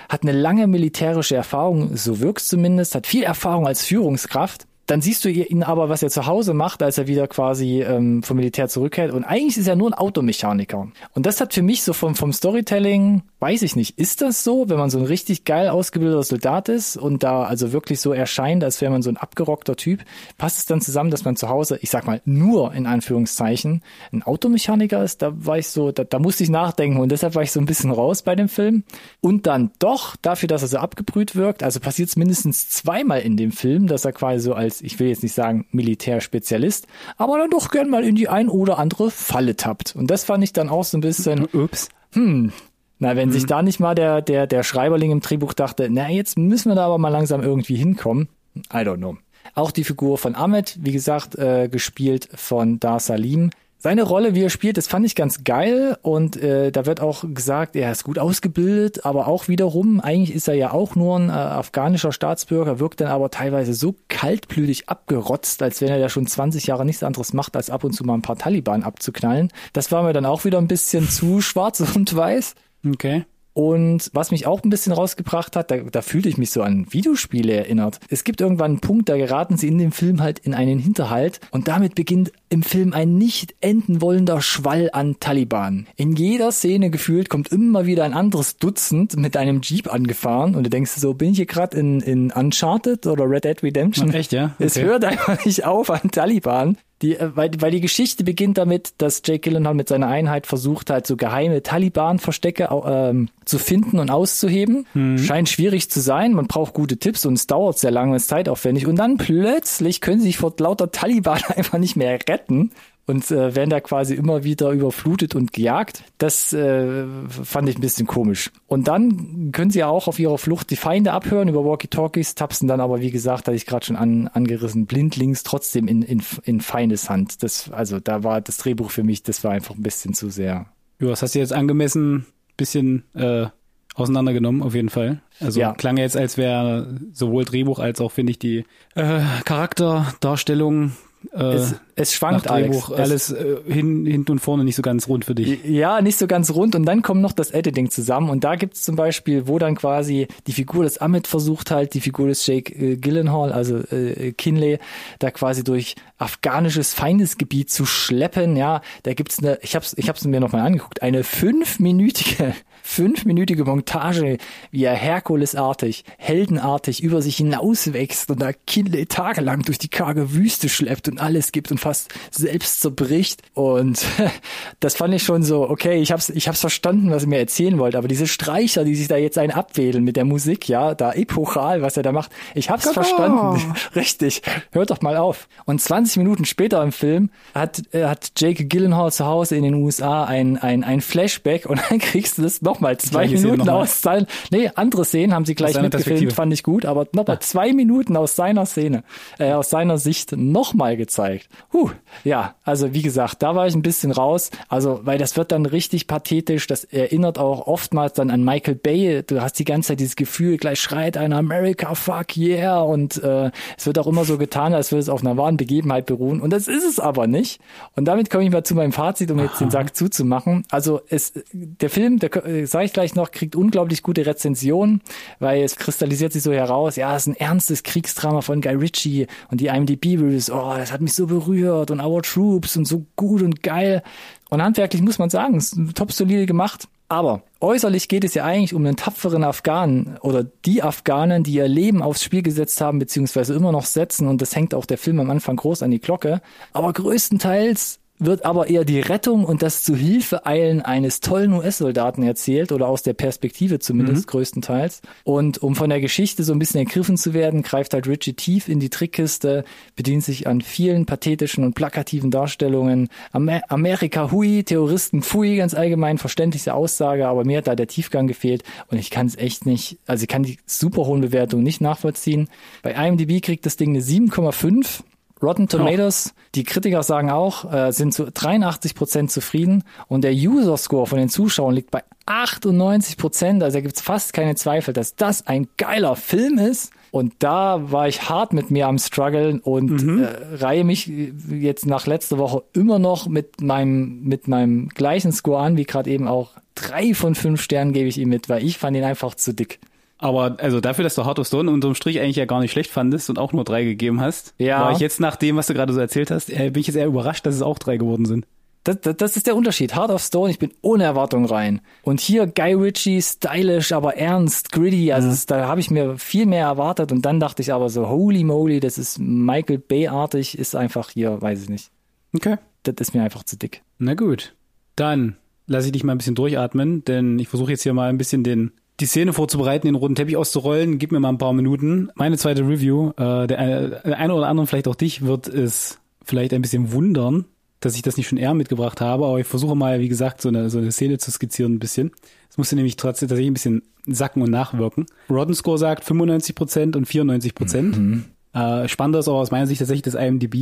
hat eine lange militärische Erfahrung, so wirkt's zumindest, hat viel Erfahrung als Führungskraft dann siehst du ihn aber, was er zu Hause macht, als er wieder quasi ähm, vom Militär zurückkehrt. Und eigentlich ist er nur ein Automechaniker. Und das hat für mich so vom, vom Storytelling, weiß ich nicht, ist das so, wenn man so ein richtig geil ausgebildeter Soldat ist und da also wirklich so erscheint, als wäre man so ein abgerockter Typ, passt es dann zusammen, dass man zu Hause, ich sag mal, nur in Anführungszeichen ein Automechaniker ist? Da war ich so, da, da musste ich nachdenken und deshalb war ich so ein bisschen raus bei dem Film. Und dann doch, dafür, dass er so abgebrüht wirkt, also passiert es mindestens zweimal in dem Film, dass er quasi so als ich will jetzt nicht sagen Militärspezialist, aber dann doch gern mal in die ein oder andere Falle tappt. Und das fand ich dann auch so ein bisschen, ups, hm, na, wenn hm. sich da nicht mal der, der, der Schreiberling im Drehbuch dachte, na, jetzt müssen wir da aber mal langsam irgendwie hinkommen. I don't know. Auch die Figur von Ahmed, wie gesagt, äh, gespielt von Dar Salim, seine Rolle, wie er spielt, das fand ich ganz geil und äh, da wird auch gesagt, er ist gut ausgebildet, aber auch wiederum, eigentlich ist er ja auch nur ein äh, afghanischer Staatsbürger, wirkt dann aber teilweise so kaltblütig abgerotzt, als wenn er ja schon 20 Jahre nichts anderes macht, als ab und zu mal ein paar Taliban abzuknallen. Das war mir dann auch wieder ein bisschen zu schwarz und weiß. Okay. Und was mich auch ein bisschen rausgebracht hat, da, da fühlte ich mich so an Videospiele erinnert. Es gibt irgendwann einen Punkt, da geraten sie in dem Film halt in einen Hinterhalt und damit beginnt im Film ein nicht enden wollender Schwall an Taliban. In jeder Szene gefühlt kommt immer wieder ein anderes Dutzend mit einem Jeep angefahren und du denkst so, bin ich hier gerade in, in Uncharted oder Red Dead Redemption? Echt, ja? Okay. Es hört einfach nicht auf an Taliban. Die, äh, weil, weil die Geschichte beginnt damit, dass Jake Gyllenhaal mit seiner Einheit versucht halt so geheime Taliban-Verstecke ähm, zu finden und auszuheben. Mhm. Scheint schwierig zu sein. Man braucht gute Tipps und es dauert sehr lange, es ist zeitaufwendig. Und dann plötzlich können sie sich vor lauter Taliban einfach nicht mehr retten und äh, werden da quasi immer wieder überflutet und gejagt. Das äh, fand ich ein bisschen komisch. Und dann können sie ja auch auf ihrer Flucht die Feinde abhören über Walkie-Talkies, tapsen dann aber, wie gesagt, hatte ich gerade schon an, angerissen, blindlings trotzdem in, in, in Feindeshand. Das, also da war das Drehbuch für mich, das war einfach ein bisschen zu sehr. Ja, was hast du jetzt angemessen bisschen äh, auseinandergenommen, auf jeden Fall. Also ja. klang jetzt, als wäre sowohl Drehbuch als auch, finde ich, die äh, Charakterdarstellung Äh, es, es schwankt Alex. alles äh, hin, hinten und vorne nicht so ganz rund für dich. Ja, nicht so ganz rund. Und dann kommt noch das Editing zusammen. Und da gibt's zum Beispiel, wo dann quasi die Figur des Amit versucht halt, die Figur des Jake äh, Gyllenhaal, also äh, Kinley, da quasi durch afghanisches Feindesgebiet zu schleppen. Ja, da gibt's eine, ich hab's, ich hab's mir nochmal angeguckt, eine fünfminütige fünfminütige Montage, wie er Herkulesartig, heldenartig über sich hinauswächst und da Kinley tagelang durch die karge Wüste schleppt und alles gibt und fast selbst zerbricht. Und das fand ich schon so, okay, ich hab's, ich hab's verstanden, was er mir erzählen wollte, aber diese Streicher, die sich da jetzt ein abwählen mit der Musik, ja, da epochal, was er da macht, ich hab's genau. verstanden. Richtig. Hört doch mal auf. Und 20 Minuten später im Film hat, äh, hat Jake Gyllenhaal zu Hause in den USA ein, ein, ein Flashback und dann kriegst du das nochmal zwei Minuten noch aus seinen, nee, andere Szenen haben sie gleich mitgefilmt, fand ich gut, aber nochmal ah. zwei Minuten aus seiner Szene, äh, aus seiner Sicht nochmal gezeigt. Huh, ja, also wie gesagt, da war ich ein bisschen raus, also, weil das wird dann richtig pathetisch, das erinnert auch oftmals dann an Michael Bay, du hast die ganze Zeit dieses Gefühl, gleich schreit einer America, fuck yeah, und äh, es wird auch immer so getan, als würde es auf einer wahren Begebenheit beruhen, und das ist es aber nicht. Und damit komme ich mal zu meinem Fazit, um jetzt Aha. den Sack zuzumachen. Also es, der Film, der sage ich gleich noch, kriegt unglaublich gute Rezensionen, weil es kristallisiert sich so heraus, ja, es ist ein ernstes Kriegsdrama von Guy Ritchie und die IMDb-Reviews, oh, das hat mich so berührt und Our Troops und so gut und geil. Und handwerklich muss man sagen, ist top solide gemacht. Aber äußerlich geht es ja eigentlich um einen tapferen Afghanen oder die Afghanen, die ihr Leben aufs Spiel gesetzt haben, beziehungsweise immer noch setzen. Und das hängt auch der Film am Anfang groß an die Glocke. Aber größtenteils wird aber eher die Rettung und das zu Hilfe eilen eines tollen US-Soldaten erzählt oder aus der Perspektive zumindest mhm. größtenteils. Und um von der Geschichte so ein bisschen ergriffen zu werden, greift halt Richie tief in die Trickkiste, bedient sich an vielen pathetischen und plakativen Darstellungen. Amer Amerika hui, Terroristen pfui, ganz allgemein verständliche Aussage, aber mir hat da der Tiefgang gefehlt und ich kann es echt nicht, also ich kann die super hohen Bewertungen nicht nachvollziehen. Bei IMDb kriegt das Ding eine 7,5 Rotten Tomatoes, oh. die Kritiker sagen auch, äh, sind zu 83 Prozent zufrieden und der User Score von den Zuschauern liegt bei 98 Prozent. Also da gibt's fast keine Zweifel, dass das ein geiler Film ist. Und da war ich hart mit mir am struggeln und mhm. äh, reihe mich jetzt nach letzter Woche immer noch mit meinem mit meinem gleichen Score an, wie gerade eben auch. Drei von fünf Sternen gebe ich ihm mit, weil ich fand ihn einfach zu dick. Aber also dafür, dass du Heart of Stone unterm Strich eigentlich ja gar nicht schlecht fandest und auch nur drei gegeben hast, ja. war ich jetzt nach dem, was du gerade so erzählt hast, äh, bin ich jetzt eher überrascht, dass es auch drei geworden sind. Das, das, das ist der Unterschied. Heart of Stone, ich bin ohne Erwartung rein. Und hier Guy Ritchie, stylish, aber ernst, gritty. Also ja. es, da habe ich mir viel mehr erwartet. Und dann dachte ich aber so, holy moly, das ist Michael Bay-artig, ist einfach hier, weiß ich nicht. Okay. Das ist mir einfach zu dick. Na gut. Dann lasse ich dich mal ein bisschen durchatmen, denn ich versuche jetzt hier mal ein bisschen den die Szene vorzubereiten, den roten Teppich auszurollen. Gib mir mal ein paar Minuten. Meine zweite Review, äh, der, der eine oder andere, vielleicht auch dich, wird es vielleicht ein bisschen wundern, dass ich das nicht schon eher mitgebracht habe, aber ich versuche mal, wie gesagt, so eine, so eine Szene zu skizzieren ein bisschen. Es musste nämlich trotzdem tatsächlich ein bisschen sacken und nachwirken. Rodden Score sagt 95% und 94%. Mhm. Äh, spannender ist auch aus meiner Sicht tatsächlich das IMDb.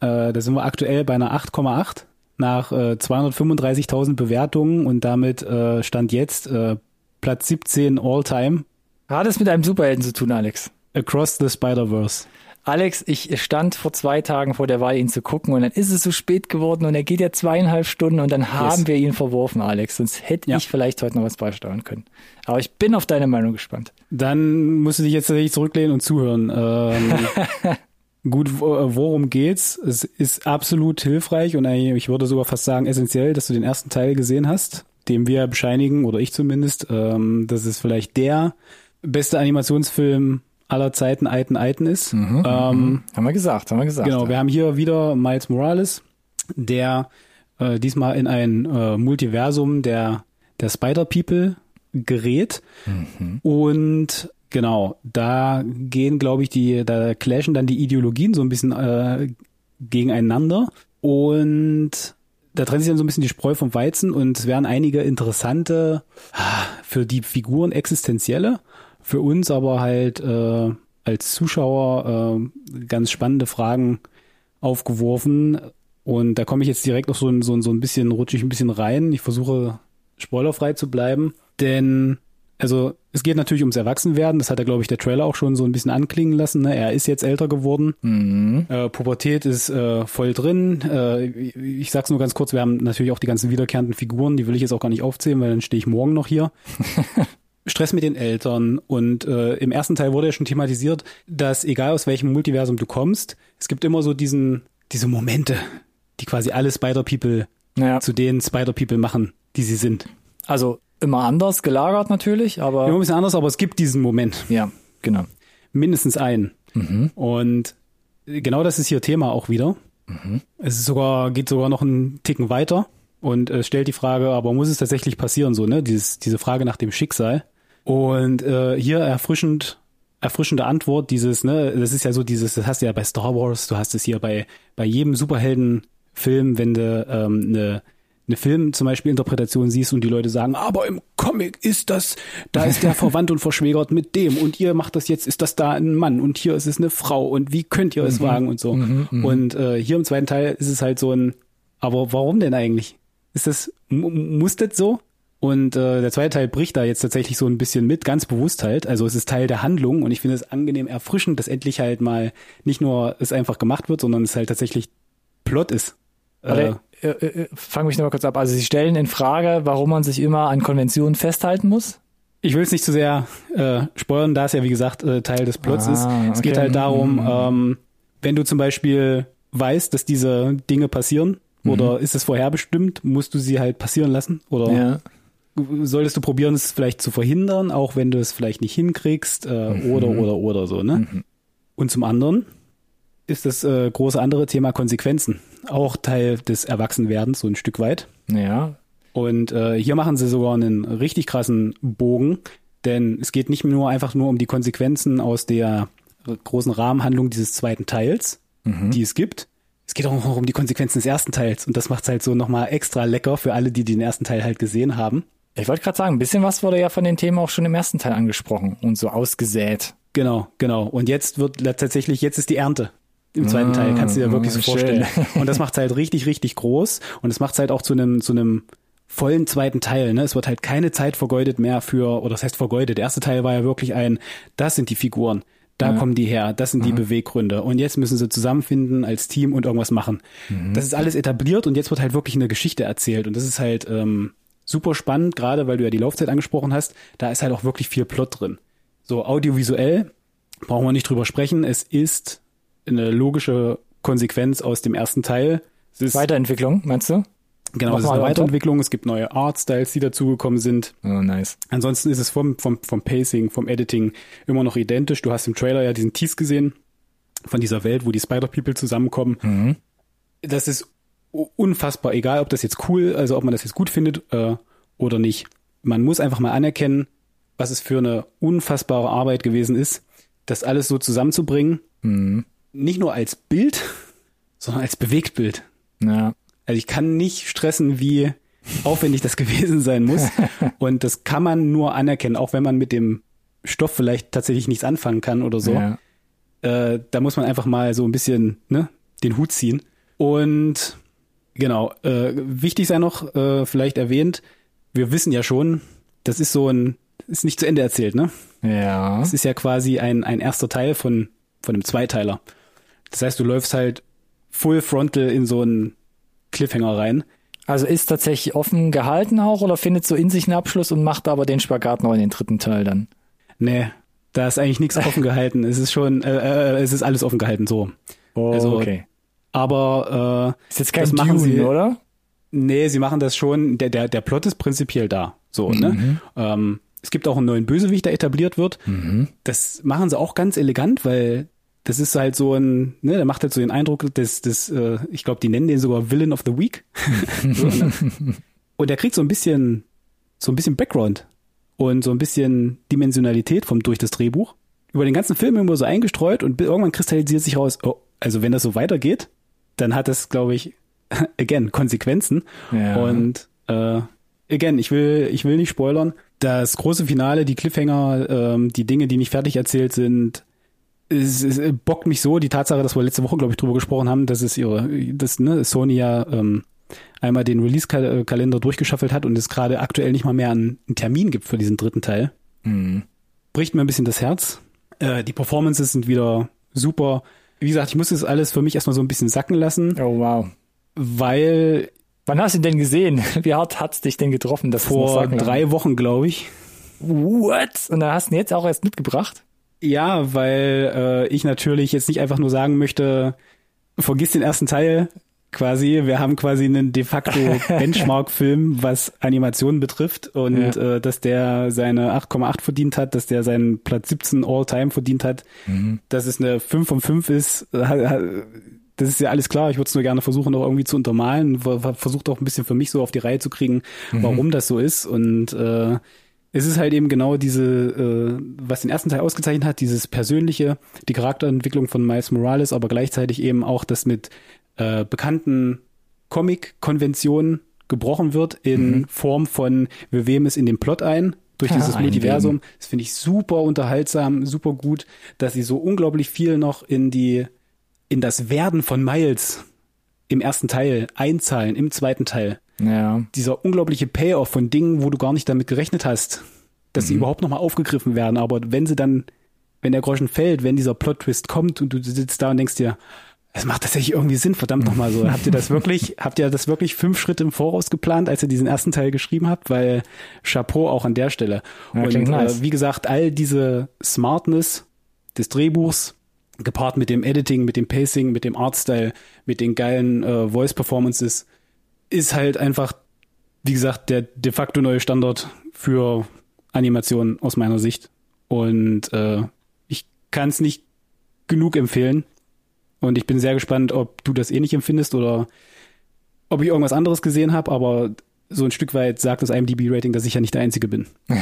Äh, da sind wir aktuell bei einer 8,8 nach äh, 235.000 Bewertungen und damit äh, stand jetzt äh, Platz 17 All-Time. Hat es mit einem Superhelden zu tun, Alex? Across the Spider-Verse. Alex, ich stand vor zwei Tagen vor der Wahl, ihn zu gucken und dann ist es so spät geworden und er geht ja zweieinhalb Stunden und dann haben yes. wir ihn verworfen, Alex. Sonst hätte ja. ich vielleicht heute noch was beisteuern können. Aber ich bin auf deine Meinung gespannt. Dann musst du dich jetzt tatsächlich zurücklehnen und zuhören. Ähm, gut, worum geht's? Es ist absolut hilfreich und ich würde sogar fast sagen essentiell, dass du den ersten Teil gesehen hast dem wir bescheinigen, oder ich zumindest, ähm, dass es vielleicht der beste Animationsfilm aller Zeiten Eiten Eiten ist. Mhm, mhm, ähm, haben wir gesagt, haben wir gesagt. Genau, ja. wir haben hier wieder Miles Morales, der äh, diesmal in ein äh, Multiversum der, der Spider-People gerät. Mhm. Und genau, da gehen, glaube ich, die, da clashen dann die Ideologien so ein bisschen äh, gegeneinander. Und da trennt sich dann so ein bisschen die Spreu vom Weizen und es werden einige interessante, für die Figuren existenzielle, für uns aber halt äh, als Zuschauer äh, ganz spannende Fragen aufgeworfen. Und da komme ich jetzt direkt noch so, so, so ein bisschen, rutsche ich ein bisschen rein. Ich versuche spoilerfrei zu bleiben, denn also es geht natürlich ums Erwachsenwerden. Das hat er, glaube ich, der Trailer auch schon so ein bisschen anklingen lassen. Ne? Er ist jetzt älter geworden. Mhm. Äh, Pubertät ist äh, voll drin. Äh, ich sag's nur ganz kurz, wir haben natürlich auch die ganzen wiederkehrenden Figuren, die will ich jetzt auch gar nicht aufzählen, weil dann stehe ich morgen noch hier. Stress mit den Eltern und äh, im ersten Teil wurde ja schon thematisiert, dass egal aus welchem Multiversum du kommst, es gibt immer so diesen, diese Momente, die quasi alle Spider-People Ja. zu den Spider-People machen, die sie sind. Also immer anders gelagert natürlich, aber Immer ein bisschen anders, aber es gibt diesen Moment. ja, genau. mindestens einen. Und genau das ist hier Thema auch wieder. Es ist sogar, geht sogar noch einen Ticken weiter und äh, stellt die Frage, aber muss es tatsächlich passieren, so, ne? Dieses, diese Frage nach dem Schicksal. Und äh, hier erfrischend, erfrischende Antwort, dieses, ne, das ist ja so dieses, das hast du ja bei Star Wars, du hast es hier bei, bei jedem Superheldenfilm, wenn du ähm, eine eine Film zum Beispiel Interpretation siehst und die Leute sagen, aber im Comic ist das, da ist der verwandt und verschwägert mit dem und ihr macht das jetzt, ist das da ein Mann und hier ist es eine Frau und wie könnt ihr es wagen und so. und äh, hier im zweiten Teil ist es halt so ein, aber warum denn eigentlich? Ist das, mu- muss das so? Und äh, der zweite Teil bricht da jetzt tatsächlich so ein bisschen mit, ganz bewusst halt. Also es ist Teil der Handlung und ich finde es angenehm erfrischend, dass endlich halt mal nicht nur es einfach gemacht wird, sondern es halt tatsächlich Plot ist. Äh, Warte, äh, äh, fang mich noch mal kurz ab. Also Sie stellen in Frage, warum man sich immer an Konventionen festhalten muss? Ich will es nicht zu sehr äh, spoilern, da es ja wie gesagt äh, Teil des Plots Ah, ist. Es geht okay. halt darum, Mhm. ähm, wenn du zum Beispiel weißt, dass diese Dinge passieren, Mhm. oder ist es vorherbestimmt, musst du sie halt passieren lassen? Oder Ja. solltest du probieren, es vielleicht zu verhindern, auch wenn du es vielleicht nicht hinkriegst, äh, Mhm. oder, oder, oder so, ne? Und zum anderen ist das äh, große andere Thema Konsequenzen. Auch Teil des Erwachsenwerdens, so ein Stück weit. Ja. Und äh, hier machen sie sogar einen richtig krassen Bogen, denn es geht nicht nur einfach nur um die Konsequenzen aus der großen Rahmenhandlung dieses zweiten Teils, die es gibt. Es geht auch noch um die Konsequenzen des ersten Teils und das macht es halt so nochmal extra lecker für alle, die den ersten Teil halt gesehen haben. Ich wollte gerade sagen, ein bisschen was wurde ja von den Themen auch schon im ersten Teil angesprochen und so ausgesät. Genau, genau. Und jetzt wird tatsächlich, jetzt ist die Ernte. Im zweiten Teil kannst du dir wirklich so Ah, vorstellen. Und das macht halt richtig, richtig groß. Und es macht es halt auch zu einem, zu einem vollen zweiten Teil. Ne? Es wird halt keine Zeit vergeudet mehr für, oder das heißt vergeudet. Der erste Teil war ja wirklich ein, das sind die Figuren. Da kommen die her, das sind die Beweggründe. Und jetzt müssen sie zusammenfinden als Team und irgendwas machen. Das ist alles etabliert und jetzt wird halt wirklich eine Geschichte erzählt. Und das ist halt ähm, super spannend, gerade weil du ja die Laufzeit angesprochen hast. Da ist halt auch wirklich viel Plot drin. So audiovisuell brauchen wir nicht drüber sprechen. Es ist eine logische Konsequenz aus dem ersten Teil. Es ist, Weiterentwicklung, meinst du? genau, es ist eine? Weiterentwicklung. Es gibt neue Artstyles, die dazugekommen sind. Oh, nice. Ansonsten ist es vom, vom, vom Pacing, vom Editing immer noch identisch. Du hast im Trailer ja diesen Tease gesehen von dieser Welt, wo die Spider-People zusammenkommen. Das ist unfassbar, egal ob das jetzt cool, also ob man das jetzt gut findet äh, oder nicht. Man muss einfach mal anerkennen, was es für eine unfassbare Arbeit gewesen ist, das alles so zusammenzubringen. Nicht nur als Bild, sondern als Bewegtbild. Ja. Also ich kann nicht stressen, wie aufwendig das gewesen sein muss. Und das kann man nur anerkennen, auch wenn man mit dem Stoff vielleicht tatsächlich nichts anfangen kann oder so. ja. Äh, da muss man einfach mal so ein bisschen ne, den Hut ziehen. Und genau, äh, wichtig sei noch, äh, vielleicht erwähnt, wir wissen ja schon, das ist so ein, ist nicht zu Ende erzählt, ne? Ja. Das ist ja quasi ein, ein erster Teil von, von einem Zweiteiler. Das heißt, du läufst halt full frontal in so einen Cliffhanger rein. Also ist tatsächlich offen gehalten auch oder findet so in sich einen Abschluss und macht aber den Spagat noch in den dritten Teil dann? Nee, da ist eigentlich nichts offen gehalten. Es ist schon, äh, äh, es ist alles offen gehalten, so. Oh, Also, okay. Aber äh, Ist jetzt kein das machen Dune, sie- oder? nee, sie machen das schon. Der, der, der Plot ist prinzipiell da. So, ne? Ähm, es gibt auch einen neuen Bösewicht, der etabliert wird. Das machen sie auch ganz elegant, weil das ist halt so ein, ne, der macht halt so den Eindruck, dass das, äh, ich glaube, die nennen den sogar Villain of the Week. so, ne? Und der kriegt so ein bisschen, so ein bisschen Background und so ein bisschen Dimensionalität vom durch das Drehbuch. Über den ganzen Film immer so eingestreut und irgendwann kristallisiert sich raus, oh, also wenn das so weitergeht, dann hat das, glaube ich, again, Konsequenzen. Ja. Und äh, again, ich will, ich will nicht spoilern. Das große Finale, die Cliffhanger, ähm, die Dinge, die nicht fertig erzählt sind, es, es bockt mich so, die Tatsache, dass wir letzte Woche, glaube ich, drüber gesprochen haben, dass es ihre, dass ne, Sony ja ähm, einmal den Release-Kalender durchgeschaffelt hat und es gerade aktuell nicht mal mehr einen, einen Termin gibt für diesen dritten Teil. Mhm. Bricht mir ein bisschen das Herz. Äh, die Performances sind wieder super. Wie gesagt, ich muss das alles für mich erstmal so ein bisschen sacken lassen. Oh wow. Weil. Wann hast du ihn denn gesehen? Wie hart hat's dich denn getroffen? Dass vor drei Wochen, glaube ich. What? Und dann hast du ihn jetzt auch erst mitgebracht? Ja, weil äh, ich natürlich jetzt nicht einfach nur sagen möchte, vergiss den ersten Teil quasi. Wir haben quasi einen de facto Benchmark-Film, was Animationen betrifft und ja. äh, dass der seine 8,8 verdient hat, dass der seinen Platz 17 All-Time verdient hat, mhm. dass es eine 5 von 5 ist, das ist ja alles klar. Ich würde es nur gerne versuchen, noch irgendwie zu untermalen. Versucht auch ein bisschen für mich so auf die Reihe zu kriegen, mhm. warum das so ist und äh, es ist halt eben genau diese, äh, was den ersten Teil ausgezeichnet hat, dieses persönliche, die Charakterentwicklung von Miles Morales, aber gleichzeitig eben auch das mit äh, bekannten Comic-Konventionen gebrochen wird in mhm. Form von, wir weben es in den Plot ein, durch ja, dieses Multiversum. Das finde ich super unterhaltsam, super gut, dass sie so unglaublich viel noch in die, in das Werden von Miles im ersten Teil einzahlen, im zweiten Teil. Ja. Dieser unglaubliche Payoff von Dingen, wo du gar nicht damit gerechnet hast, dass mhm. sie überhaupt nochmal aufgegriffen werden. Aber wenn sie dann, wenn der Groschen fällt, wenn dieser Plot-Twist kommt und du sitzt da und denkst dir, es macht tatsächlich irgendwie Sinn, verdammt nochmal so. habt ihr das wirklich, habt ihr das wirklich fünf Schritte im Voraus geplant, als ihr diesen ersten Teil geschrieben habt? Weil Chapeau auch an der Stelle. Ja, und äh, nice. wie gesagt, all diese Smartness des Drehbuchs, gepaart mit dem Editing, mit dem Pacing, mit dem Artstyle, mit den geilen äh, Voice-Performances, ist halt einfach, wie gesagt, der de facto neue Standard für Animationen aus meiner Sicht. Und äh, ich kann es nicht genug empfehlen. Und ich bin sehr gespannt, ob du das ähnlich eh empfindest oder ob ich irgendwas anderes gesehen habe, aber so ein Stück weit sagt das IMDb-Rating, dass ich ja nicht der Einzige bin.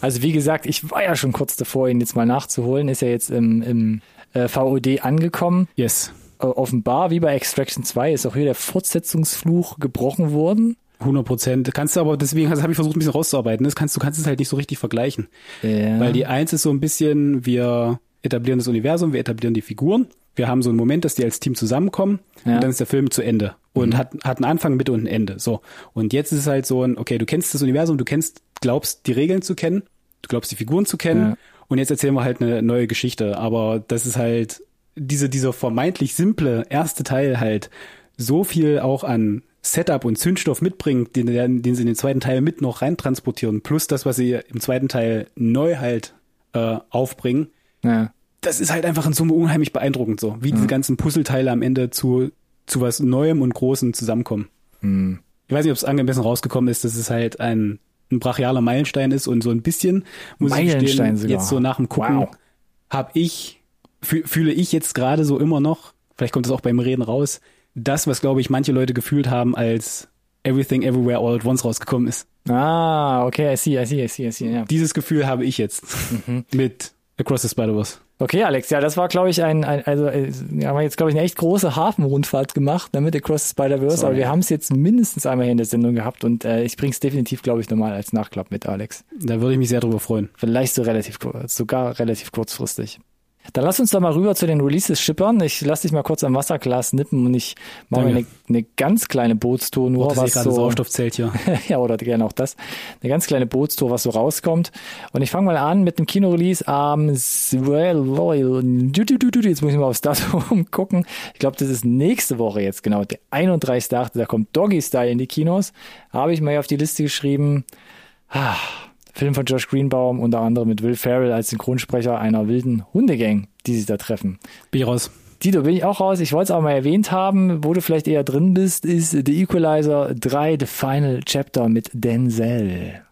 Also wie gesagt, ich war ja schon kurz davor, ihn jetzt mal nachzuholen. Ist ja jetzt im, im äh, VOD angekommen. Yes. Äh, offenbar, wie bei Extraction 2, ist auch hier der Fortsetzungsfluch gebrochen worden. 100 Prozent. Kannst du aber, deswegen habe ich versucht, ein bisschen rauszuarbeiten. Das kannst, du kannst es halt nicht so richtig vergleichen. Ja. Weil die Eins ist so ein bisschen, wir etablieren das Universum, wir etablieren die Figuren. Wir haben so einen Moment, dass die als Team zusammenkommen ja. und dann ist der Film zu Ende. Und mhm. hat, hat einen Anfang, Mitte und ein Ende. So. Und jetzt ist es halt so ein, okay, du kennst das Universum, du kennst, glaubst, die Regeln zu kennen, du glaubst, die Figuren zu kennen. Ja. Und jetzt erzählen wir halt eine neue Geschichte. Aber das ist halt diese, dieser vermeintlich simple erste Teil halt so viel auch an Setup und Zündstoff mitbringt, den, den sie in den zweiten Teil mit noch reintransportieren, plus das, was sie im zweiten Teil neu halt äh, aufbringen. Ja. Das ist halt einfach in Summe unheimlich beeindruckend so, wie ja. diese ganzen Puzzleteile am Ende zu, zu was Neuem und Großem zusammenkommen. Mhm. Ich weiß nicht, ob es angemessen rausgekommen ist, dass es halt ein, ein brachialer Meilenstein ist und so ein bisschen muss Meilenstein ich gestehen, sogar. jetzt so nach dem Gucken wow. habe ich fühle ich jetzt gerade so immer noch, vielleicht kommt es auch beim Reden raus, das, was glaube ich manche Leute gefühlt haben, als Everything Everywhere All at Once rausgekommen ist. Ah, okay, I see, I see, I see, I see, ja. Dieses Gefühl habe ich jetzt mhm. mit Across the Spider-Verse. Okay, Alex, ja, das war, glaube ich, ein, ein also äh, wir haben jetzt, glaube ich, eine echt große Hafenrundfahrt gemacht, damit Across the Spider-Verse, aber wir haben es jetzt mindestens einmal hier in der Sendung gehabt und äh, ich bring's definitiv, glaube ich, nochmal als Nachklapp mit, Alex. Da würde ich mich sehr drüber freuen. Vielleicht so relativ, sogar relativ kurzfristig. Dann lass uns doch mal rüber zu den Releases schippern. Ich lass dich mal kurz am Wasserglas nippen und ich mache mir eine, eine, ganz kleine Bootstour nur, oh, was so Sauerstoffzelt hier. ja, oder gerne auch das. Eine ganz kleine Bootstour, was so rauskommt. Und ich fange mal an mit dem Kinorelease am jetzt muss ich mal aufs Datum gucken. Ich glaube, das ist nächste Woche jetzt genau, der 31.8. Da kommt Doggy Style in die Kinos. Habe ich mal auf die Liste geschrieben. Ah, Film von Josh Greenbaum, unter anderem mit Will Ferrell als Synchronsprecher einer wilden Hundegang, die sich da treffen. Bin ich raus. Dito, bin ich auch raus. Ich wollte es auch mal erwähnt haben, wo du vielleicht eher drin bist, ist The Equalizer 3, The Final Chapter mit Denzel.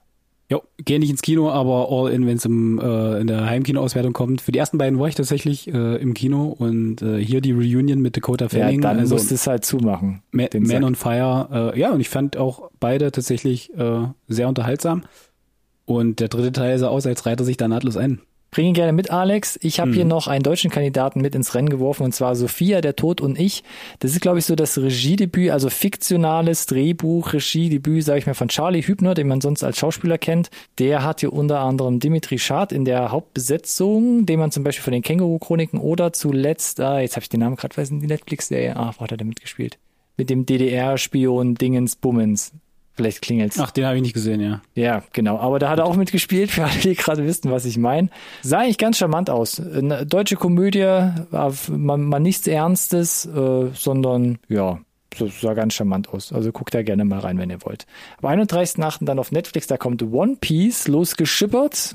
Jo, gehe nicht ins Kino, aber all in, wenn es äh, in der Heimkinoauswertung kommt. Für die ersten beiden war ich tatsächlich äh, im Kino und äh, hier die Reunion mit Dakota Fanning. Ja, dann also, musst es halt zumachen. Ma Man on Fire. Äh, ja, und ich fand auch beide tatsächlich äh, sehr unterhaltsam. Und der dritte Teil sah aus, als reiht er sich da nahtlos ein. Bring ihn gerne mit, Alex. Ich habe hm. hier noch einen deutschen Kandidaten mit ins Rennen geworfen, und zwar Sophia, der Tod und ich. Das ist, glaube ich, so das Regiedebüt, also fiktionales Drehbuch, Regiedebüt, sage ich mal, von Charlie Hübner, den man sonst als Schauspieler kennt. Der hat hier unter anderem Dimitri Schad in der Hauptbesetzung, den man zum Beispiel von den Känguru-Chroniken oder zuletzt, ah, jetzt habe ich den Namen gerade vergessen, die Netflix-Serie, ah, wo hat er da mitgespielt? Mit dem DDR-Spion Dingens Bummens Vielleicht klingelt's. Ach, den habe ich nicht gesehen, ja. Ja, genau. Aber da hat er auch mitgespielt, für alle, die gerade wissen, was ich meine. Sah eigentlich ganz charmant aus. Eine deutsche Komödie, war mal, nichts Ernstes, äh, sondern ja, so sah ganz charmant aus. Also guckt da gerne mal rein, wenn ihr wollt. Am 31.8. dann auf Netflix, da kommt One Piece losgeschippert.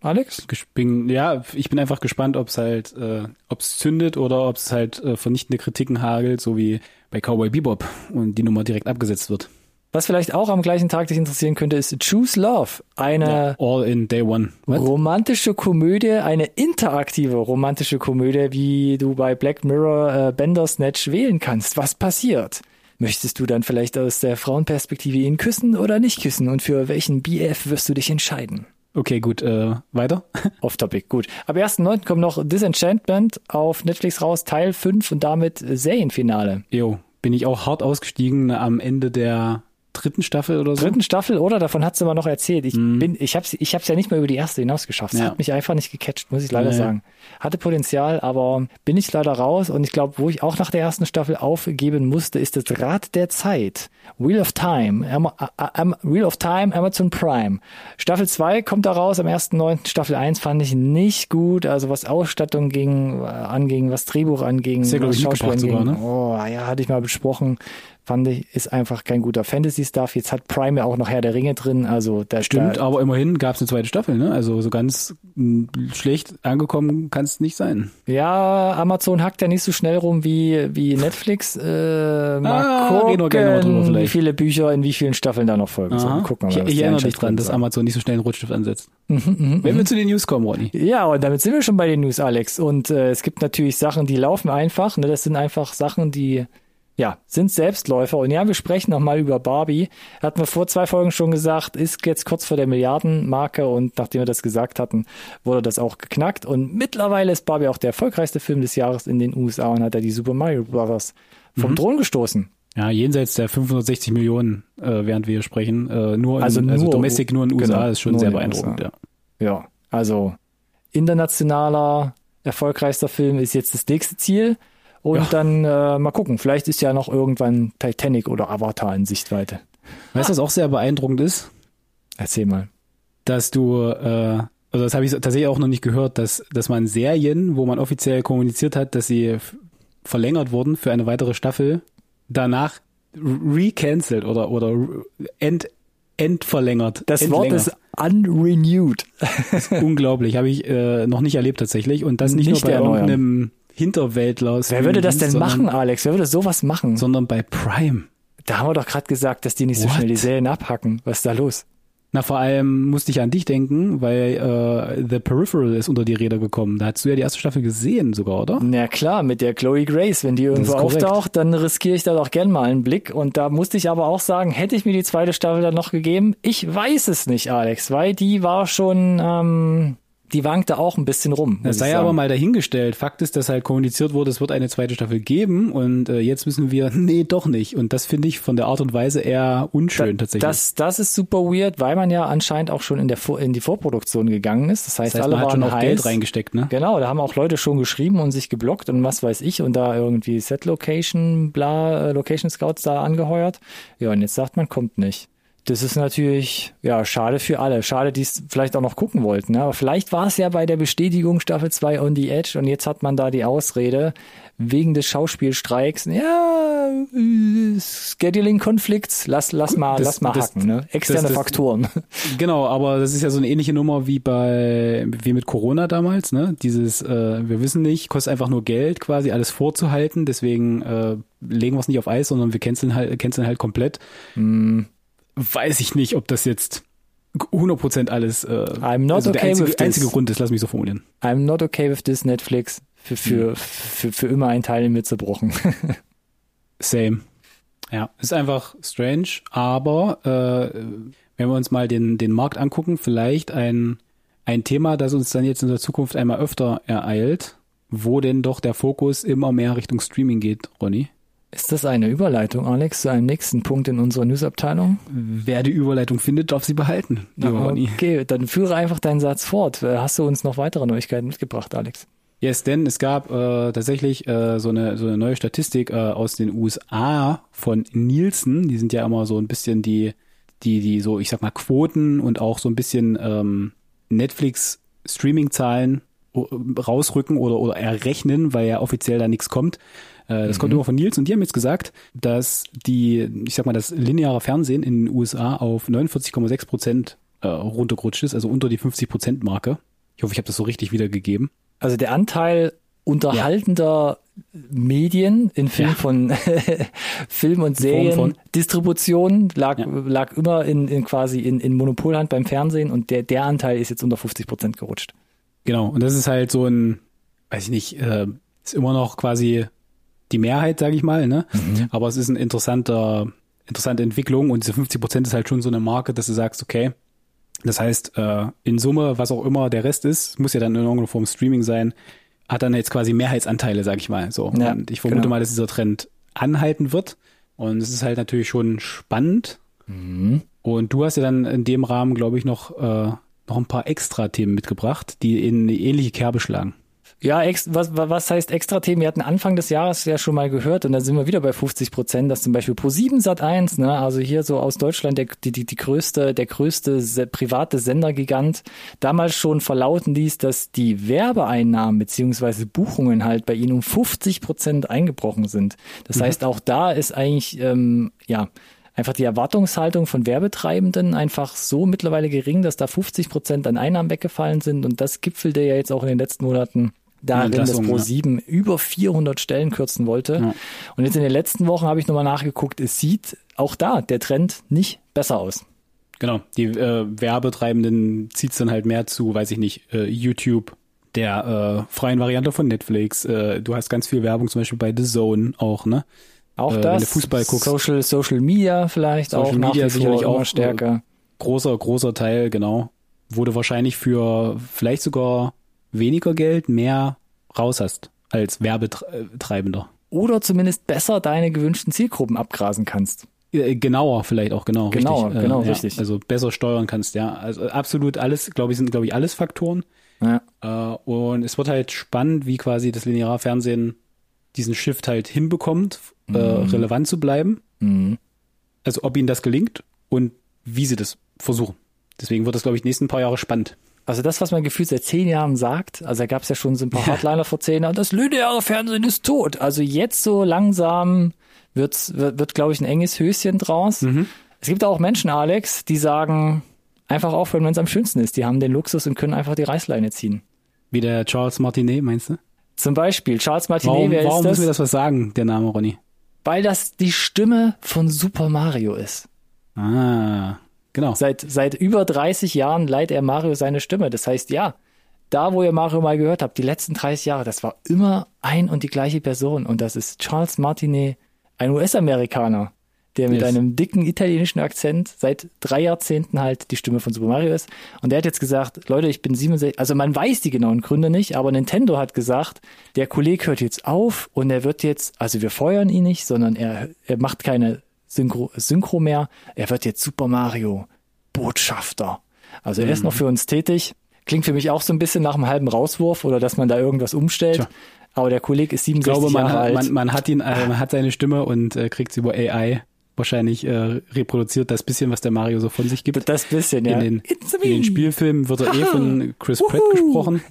Alex? Bin, ja, ich bin einfach gespannt, ob es halt, äh, ob es zündet oder ob es halt äh, vernichtende Kritiken hagelt, so wie bei Cowboy Bebop und die Nummer direkt abgesetzt wird. Was vielleicht auch am gleichen Tag dich interessieren könnte, ist Choose Love. Eine Ja, all in day one. What? romantische Komödie, eine interaktive romantische Komödie, wie du bei Black Mirror äh, Bandersnatch wählen kannst. Was passiert? Möchtest du dann vielleicht aus der Frauenperspektive ihn küssen oder nicht küssen? Und für welchen BF wirst du dich entscheiden? Okay, gut, äh, weiter. Off Topic, gut. Ab 1.9. kommt noch Disenchantment auf Netflix raus, Teil 5 und damit Serienfinale. Jo, bin ich auch hart ausgestiegen am Ende der dritten Staffel oder so. dritten Staffel, oder? Davon hat's immer noch erzählt. Ich bin, ich hab's, ich hab's ja nicht mal über die erste hinaus geschafft. Es Ja. hat mich einfach nicht gecatcht, muss ich leider Nee. sagen. Hatte Potenzial, aber bin ich leider raus. Und ich glaube, wo ich auch nach der ersten Staffel aufgeben musste, ist das Rad der Zeit. Wheel of Time. Ama A- Am Wheel of Time, Amazon Prime. Staffel 2 kommt da raus am 1.9. Staffel 1 fand ich nicht gut. Also was Ausstattung ging, äh, anging, was Drehbuch anging, glaub was Schauspiel anging. sogar, Oh, ja, hatte ich mal besprochen. Fand ich, ist einfach kein guter Fantasy-Stuff. Jetzt hat Prime ja auch noch Herr der Ringe drin. Also da Stimmt, da, aber immerhin gab es eine zweite Staffel, ne? Also so ganz mh, schlecht angekommen kann es nicht sein. Ja, Amazon hackt ja nicht so schnell rum wie, wie Netflix. Äh, mal Ah, gucken, drüber wie viele Bücher in wie vielen Staffeln da noch folgen. Aha. Gucken wir ich mal, ich erinnere Einschätzung dran, dass. Amazon nicht so schnell einen Rotstift ansetzt. Mhm, Wenn wir zu den News kommen, Ronny. Ja, und damit sind wir schon bei den News, Alex. Und äh, es gibt natürlich Sachen, die laufen einfach. Ne? Das sind einfach Sachen, die ja sind Selbstläufer. Und ja, wir sprechen nochmal über Barbie. Hatten wir vor zwei Folgen schon gesagt, ist jetzt kurz vor der Milliardenmarke. Und nachdem wir das gesagt hatten, wurde das auch geknackt. Und mittlerweile ist Barbie auch der erfolgreichste Film des Jahres in den USA und hat da die Super Mario Brothers vom Mhm. Thron gestoßen. Ja, jenseits der 560 Millionen, äh, während wir hier sprechen, äh, nur in, Also also, nur- Domestic nur in den USA, genau, ist schon nur sehr beeindruckend, ja. Ja, also internationaler, erfolgreichster Film ist jetzt das nächste Ziel. Und Ja. dann äh, mal gucken, vielleicht ist ja noch irgendwann Titanic oder Avatar in Sichtweite. Weißt du, was auch sehr beeindruckend ist? Erzähl mal. Dass du, äh, also das habe ich tatsächlich auch noch nicht gehört, dass, dass man Serien, wo man offiziell kommuniziert hat, dass sie verlängert wurden für eine weitere Staffel, danach recancelt oder, oder end, endverlängert. Das Wort ist unrenewed. unglaublich, habe ich äh, noch nicht erlebt tatsächlich. Und das nicht, Nicht nur bei irgendeinem Hinterwäldler. Wer würde das denn sondern, machen, Alex? Wer würde sowas machen? Sondern bei Prime. Da haben wir doch gerade gesagt, dass die nicht so What? schnell die Serien abhacken. Was ist da los? Na, vor allem musste ich an dich denken, weil äh, The Peripheral ist unter die Räder gekommen. Da hast du ja die erste Staffel gesehen sogar, oder? Na klar, mit der Chloe Grace, wenn die irgendwo auftaucht, dann riskiere ich da doch gern mal einen Blick. Und da musste ich aber auch sagen, hätte ich mir die zweite Staffel dann noch gegeben? Ich weiß es nicht, Alex, weil die war schon, ähm, die wankte auch ein bisschen rum. Das sei aber mal dahingestellt. Fakt ist, dass halt kommuniziert wurde, es wird eine zweite Staffel geben und äh, jetzt müssen wir, nee, doch nicht. Und das finde ich von der Art und Weise eher unschön tatsächlich. Das, das ist super weird, weil man ja anscheinend auch schon in, der Vor in die Vorproduktion gegangen ist. Das heißt, das heißt, alle man hat waren schon auch. Geld reingesteckt, ne? Genau, da haben auch Leute schon geschrieben und sich geblockt und was weiß ich und da irgendwie Set Location, bla, äh, Location Scouts da angeheuert. Ja, und jetzt sagt man, kommt nicht. Das ist natürlich, ja, schade für alle. Schade, die es vielleicht auch noch gucken wollten. Ne? Aber vielleicht war es ja bei der Bestätigung Staffel 2 on the Edge und jetzt hat man da die Ausrede wegen des Schauspielstreiks. Ja, äh, Scheduling-Konflikts, lass, lass mal, Das- lass mal das- hacken. Ne? Externe das- Faktoren. Genau, aber das ist ja so eine ähnliche Nummer wie bei wie mit Corona damals, ne? Dieses äh, wir wissen nicht, kostet einfach nur Geld quasi alles vorzuhalten, deswegen äh, legen wir es nicht auf Eis, sondern wir canceln halt canceln halt komplett. Hm. Weiß ich nicht, ob das jetzt 100% alles äh, I'm not also der okay einzige, with this. einzige Grund ist, lass mich so formulieren. I'm not okay with this Netflix. Für, für, Hm. für, für immer ein Teil in mir zerbrochen. Same. Ja, ist einfach strange, aber äh, wenn wir uns mal den, den Markt angucken, vielleicht ein, ein Thema, das uns dann jetzt in der Zukunft einmal öfter ereilt, wo denn doch der Fokus immer mehr Richtung Streaming geht, Ronny. Ist das eine Überleitung, Alex, zu einem nächsten Punkt in unserer Newsabteilung? Wer die Überleitung findet, darf sie behalten. Okay, dann führe einfach deinen Satz fort. Äh, Hast du uns noch weitere Neuigkeiten mitgebracht, Alex? Yes, denn es gab äh, tatsächlich äh, so, eine, so eine neue Statistik äh, aus den USA von Nielsen. Die sind ja immer so ein bisschen die die, die so, ich sag mal, Quoten und auch so ein bisschen ähm, Netflix-Streaming-Zahlen rausrücken oder, oder errechnen, weil ja offiziell da nichts kommt. Äh, das mhm. kommt immer von Nils und die haben jetzt gesagt, dass die, ich sag mal, das lineare Fernsehen in den USA auf 49,6 Prozent äh, runtergerutscht ist, also unter die 50 Prozent Marke. Ich hoffe, ich habe das so richtig wiedergegeben. Also der Anteil unterhaltender ja. Medien in Film ja. von Film und Serien Distribution lag ja. lag immer in, in quasi in, in Monopolhand beim Fernsehen und der der Anteil ist jetzt unter 50 Prozent gerutscht. Genau und das ist halt so ein weiß ich nicht äh, ist immer noch quasi die Mehrheit sage ich mal ne mhm. aber es ist ein interessanter interessante Entwicklung und diese 50 Prozent ist halt schon so eine Marke dass du sagst okay das heißt, äh, in Summe, was auch immer der Rest ist, muss ja dann in irgendeiner Form Streaming sein, hat dann jetzt quasi Mehrheitsanteile, sag ich mal. So. Ja, und ich vermute genau. mal, dass dieser Trend anhalten wird. Und es ist halt natürlich schon spannend. Mhm. Und du hast ja dann in dem Rahmen, glaube ich, noch, äh, noch ein paar extra Themen mitgebracht, die in eine ähnliche Kerbe schlagen. Ja, ex, was, was heißt Extra-Themen? Wir hatten Anfang des Jahres ja schon mal gehört und da sind wir wieder bei 50 Prozent, dass zum Beispiel Pro7 Sat 1, ne, also hier so aus Deutschland der, die, die, die größte, der größte private Sendergigant, damals schon verlauten ließ, dass die Werbeeinnahmen beziehungsweise Buchungen halt bei ihnen um 50 Prozent eingebrochen sind. Das mhm. heißt, auch da ist eigentlich, ähm, ja, einfach die Erwartungshaltung von Werbetreibenden einfach so mittlerweile gering, dass da 50 Prozent an Einnahmen weggefallen sind und das gipfelte ja jetzt auch in den letzten Monaten darin, dass Pro7 ja. über 400 Stellen kürzen wollte. Ja. Und jetzt in den letzten Wochen habe ich nochmal nachgeguckt, es sieht auch da der Trend nicht besser aus. Genau, die äh, Werbetreibenden zieht es dann halt mehr zu, weiß ich nicht, äh, YouTube, der äh, freien Variante von Netflix. Äh, du hast ganz viel Werbung, zum Beispiel bei The Zone auch, ne? Auch äh, das. Wenn du Fußball guckst. Social, Social Media vielleicht Social auch. Media sicherlich auch stärker. Großer, großer Teil, genau. Wurde wahrscheinlich für vielleicht sogar weniger Geld mehr raus hast als Werbetreibender. Oder zumindest besser deine gewünschten Zielgruppen abgrasen kannst. Äh, genauer vielleicht auch, genau. Genauer, richtig. genau, äh, richtig. Also besser steuern kannst, ja. Also absolut alles, glaube ich, sind, glaube ich, alles Faktoren. Ja. Äh, und es wird halt spannend, wie quasi das lineare Fernsehen diesen Shift halt hinbekommt, äh, mhm. äh, relevant zu bleiben. Mhm. Also ob ihnen das gelingt und wie sie das versuchen. Deswegen wird das, glaube ich, die nächsten paar Jahre spannend. Also das, was man gefühlt seit zehn Jahren sagt, also da gab es ja schon so ein paar Hardliner vor zehn Jahren, das lineare Fernsehen ist tot. Also jetzt so langsam wird's, wird, wird glaube ich, ein enges Höschen draus. Mhm. Es gibt auch Menschen, Alex, die sagen, einfach aufhören, wenn es am schönsten ist. Die haben den Luxus und können einfach die Reißleine ziehen. Wie der Charles Martinet, meinst du? Zum Beispiel, Charles Martinet, warum, wer warum ist das? Warum muss mir das was sagen, der Name, Ronny? Weil das die Stimme von Super Mario ist. Ah. Genau. Seit, seit über 30 Jahren leiht er Mario seine Stimme. Das heißt, ja, da, wo ihr Mario mal gehört habt, die letzten 30 Jahre, das war immer ein und die gleiche Person. Und das ist Charles Martinet, ein US-Amerikaner, der mit yes. einem dicken italienischen Akzent seit drei Jahrzehnten halt die Stimme von Super Mario ist. Und der hat jetzt gesagt, Leute, ich bin 67, also man weiß die genauen Gründe nicht, aber Nintendo hat gesagt, der Kollege hört jetzt auf und er wird jetzt, also wir feuern ihn nicht, sondern er, er macht keine Synchro, Synchro mehr. Er wird jetzt Super Mario Botschafter. Also er ist noch mhm. für uns tätig. Klingt für mich auch so ein bisschen nach einem halben Rauswurf oder dass man da irgendwas umstellt. Tja. Aber der Kollege ist 67 ich glaube, man Jahre hat, alt. Man, man hat ihn, äh, man hat seine Stimme und äh, kriegt sie über AI wahrscheinlich äh, reproduziert das bisschen, was der Mario so von sich gibt. Das bisschen, ja. In den, in den Spielfilmen wird er eh von Chris Pratt gesprochen.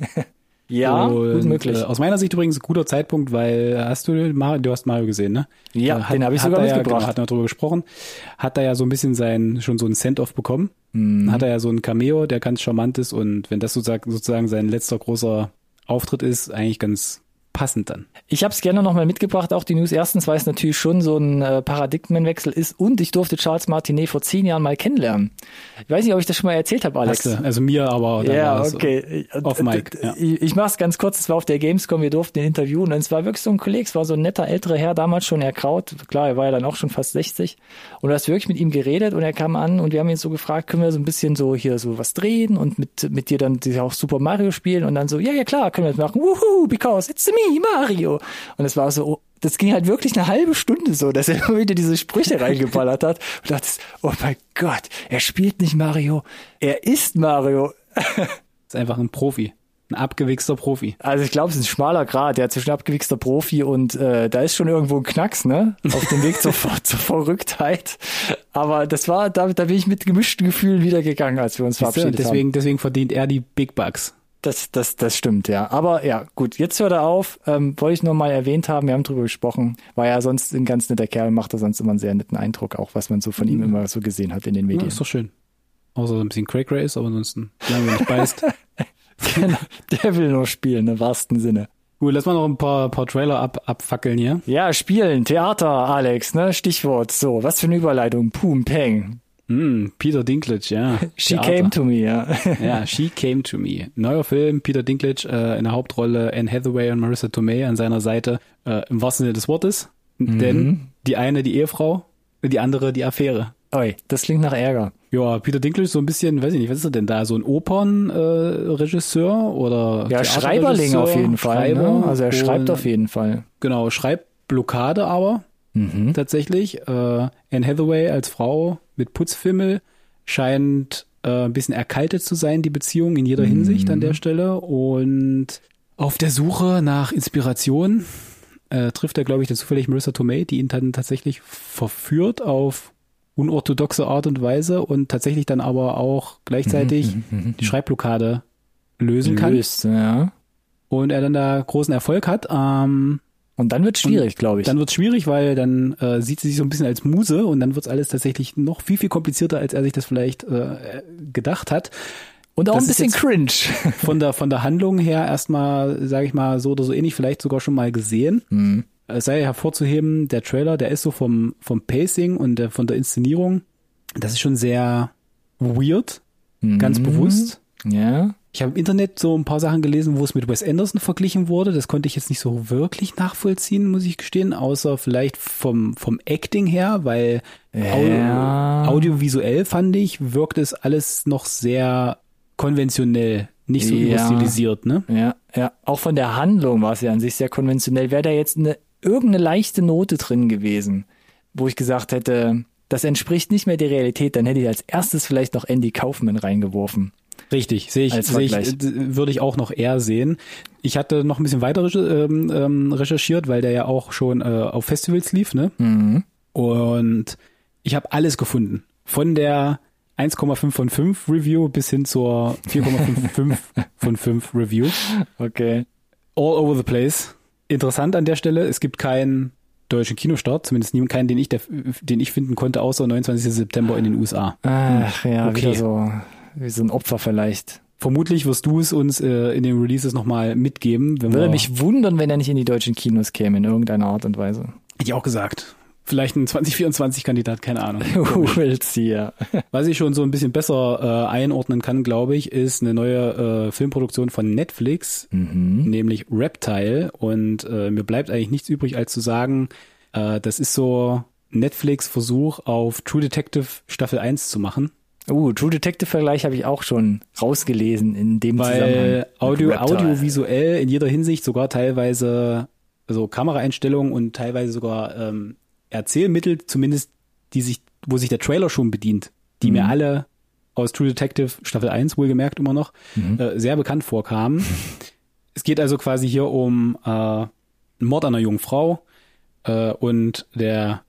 Ja, und, gut möglich. Äh, aus meiner Sicht übrigens ein guter Zeitpunkt, weil hast du Mario, du hast Mario gesehen, ne? Ja, äh, hat, den habe ich sogar mitgebracht. Ja, genau, hat er darüber gesprochen. Hat er ja so ein bisschen sein schon so ein Send-off bekommen. Mhm. Hat er ja so ein Cameo, der ganz charmant ist und wenn das sozusagen, sozusagen sein letzter großer Auftritt ist, eigentlich ganz passend dann. Ich habe es gerne nochmal mitgebracht, auch die News. Erstens, weil es natürlich schon so ein äh, Paradigmenwechsel ist und ich durfte Charles Martinet vor zehn Jahren mal kennenlernen. Ich weiß nicht, ob ich das schon mal erzählt habe, Alex. Hast du, also mir aber. Ja, okay. Auf Mike. Ja. Ich, ich mache es ganz kurz. Es war auf der Gamescom, wir durften ihn interviewen und es war wirklich so ein Kollege, es war so ein netter älterer Herr, damals schon erkraut. Klar, er war ja dann auch schon fast 60 und du hast wirklich mit ihm geredet und er kam an und wir haben ihn so gefragt, können wir so ein bisschen so hier so was drehen und mit, mit dir dann auch Super Mario spielen und dann so, ja, ja klar, können wir das machen. Woohoo, because it's me, Mario. Und es war so, das ging halt wirklich eine halbe Stunde so, dass er immer wieder diese Sprüche reingeballert hat und dachte, oh mein Gott, er spielt nicht Mario, er ist Mario. ist einfach ein Profi. Ein abgewichster Profi. Also ich glaube, es ist ein schmaler Grad, ja, zwischen abgewichster Profi und äh, da ist schon irgendwo ein Knacks, ne? Auf dem Weg zur, zur Verrücktheit. Aber das war, da, da bin ich mit gemischten Gefühlen wiedergegangen, als wir uns verabschiedet deswegen, haben. Deswegen verdient er die Big Bucks. Das, das, das stimmt, ja. Aber ja, gut, jetzt hört er auf. Ähm, wollte ich nur mal erwähnt haben, wir haben drüber gesprochen. War ja sonst ein ganz netter Kerl, macht er sonst immer einen sehr netten Eindruck, auch was man so von ihm Mhm. immer so gesehen hat in den Ja, Medien. ist doch schön. Außer ein bisschen Cray Cray ist, aber ansonsten, solange er nicht beißt. Genau, Der will nur spielen, im wahrsten Sinne. Gut, lass mal noch ein paar, paar Trailer ab, abfackeln hier. Ja, spielen, Theater, Alex, ne? Stichwort. So, was für eine Überleitung. Pum, Peng. Mm, Peter Dinklage, ja. She Theater. came to me, ja. Ja, She Came to Me. Neuer Film, Peter Dinklage äh, in der Hauptrolle, Anne Hathaway und Marissa Tomei an seiner Seite, äh, im wahrsten Sinne des Wortes. Denn die eine die Ehefrau, die andere die Affäre. Oi, das klingt nach Ärger. Ja, Peter Dinklage so ein bisschen, weiß ich nicht, was ist er denn da? So ein Opernregisseur äh, oder Ja, Schreiberling auf jeden Fall. Ne? Also er schreibt und- auf jeden Fall. Genau, Schreibblockade aber Mhm. tatsächlich. Äh, Anne Hathaway als Frau mit Putzfimmel scheint äh, ein bisschen erkaltet zu sein, die Beziehung in jeder Hinsicht an der Stelle. Und auf der Suche nach Inspiration äh, trifft er, glaube ich, dann zufällig Marissa Tomei, die ihn dann tatsächlich verführt auf unorthodoxe Art und Weise und tatsächlich dann aber auch gleichzeitig die Schreibblockade lösen kann. Löst, ja. Und er dann da großen Erfolg hat. Ähm, Und dann wird schwierig, glaube ich. dann wird es schwierig, weil dann äh, sieht sie sich so ein bisschen als Muse und dann wird alles tatsächlich noch viel, viel komplizierter, als er sich das vielleicht äh, gedacht hat. Und auch das ein bisschen cringe. Von der, von der Handlung her erstmal, sage ich mal, so oder so ähnlich, vielleicht sogar schon mal gesehen. Mhm. Es sei hervorzuheben, der Trailer, der ist so vom, vom Pacing und der, von der Inszenierung, das ist schon sehr weird, ganz Mhm. bewusst. Ja. Ich habe im Internet so ein paar Sachen gelesen, wo es mit Wes Anderson verglichen wurde. Das konnte ich jetzt nicht so wirklich nachvollziehen, muss ich gestehen, außer vielleicht vom, vom Acting her, weil Ja. au audiovisuell fand ich, wirkt es alles noch sehr konventionell, nicht so Ja. überstilisiert, ne? Ja, ja. Auch von der Handlung war es ja an sich sehr konventionell. Wäre da jetzt eine, irgendeine leichte Note drin gewesen, wo ich gesagt hätte, das entspricht nicht mehr der Realität, dann hätte ich als erstes vielleicht noch Andy Kaufman reingeworfen. Richtig, sehe ich, sehe ich, äh, würde ich auch noch eher sehen. Ich hatte noch ein bisschen weiter recher- ähm, ähm, recherchiert, weil der ja auch schon äh, auf Festivals lief, ne? Mhm. Und ich habe alles gefunden. Von der 1,5 von 5 Review bis hin zur 4,55 von 5 Review. Okay. All over the place. Interessant an der Stelle, es gibt keinen deutschen Kinostart, zumindest nie- keinen, den ich, den ich finden konnte, außer 29. September in den USA. Ach ja, Okay. so wie so ein Opfer vielleicht. Vermutlich wirst du es uns äh, in den Releases nochmal mitgeben. Wenn Würde mich wundern, wenn er nicht in die deutschen Kinos käme, in irgendeiner Art und Weise. Hätte ich auch gesagt. Vielleicht ein 2024-Kandidat, keine Ahnung. We'll see, ja. Was ich schon so ein bisschen besser äh, einordnen kann, glaube ich, ist eine neue äh, Filmproduktion von Netflix, Mhm. nämlich Reptile. Und äh, mir bleibt eigentlich nichts übrig, als zu sagen, äh, das ist so Netflix Versuch auf True Detective Staffel 1 zu machen. Uh, True Detective Vergleich habe ich auch schon rausgelesen in dem Weil Zusammenhang. Audio, audiovisuell in jeder Hinsicht sogar teilweise also Kameraeinstellungen und teilweise sogar ähm, Erzählmittel, zumindest die sich, wo sich der Trailer schon bedient, die Mhm. mir alle aus True Detective Staffel 1 wohlgemerkt immer noch Mhm. äh, sehr bekannt vorkamen. es geht also quasi hier um äh, einen Mord an einer jungen Frau äh, und der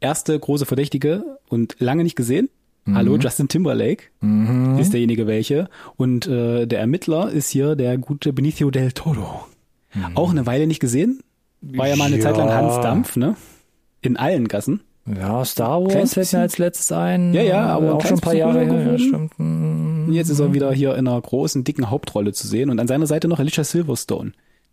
erste große Verdächtige und lange nicht gesehen. Hallo, Justin Timberlake Mhm. ist derjenige welche. Und äh, der Ermittler ist hier der gute Benicio del Toro. Auch eine Weile nicht gesehen. War ja mal eine Ja. Zeit lang Hans Dampf, ne? In allen Gassen. Ja, Star Wars fällt mir als letztes ein. Ja, ja, aber ein auch schon ein paar Jahre her. Stimmt. Mhm. Jetzt ist er wieder hier in einer großen, dicken Hauptrolle zu sehen. Und an seiner Seite noch Alicia Silverstone.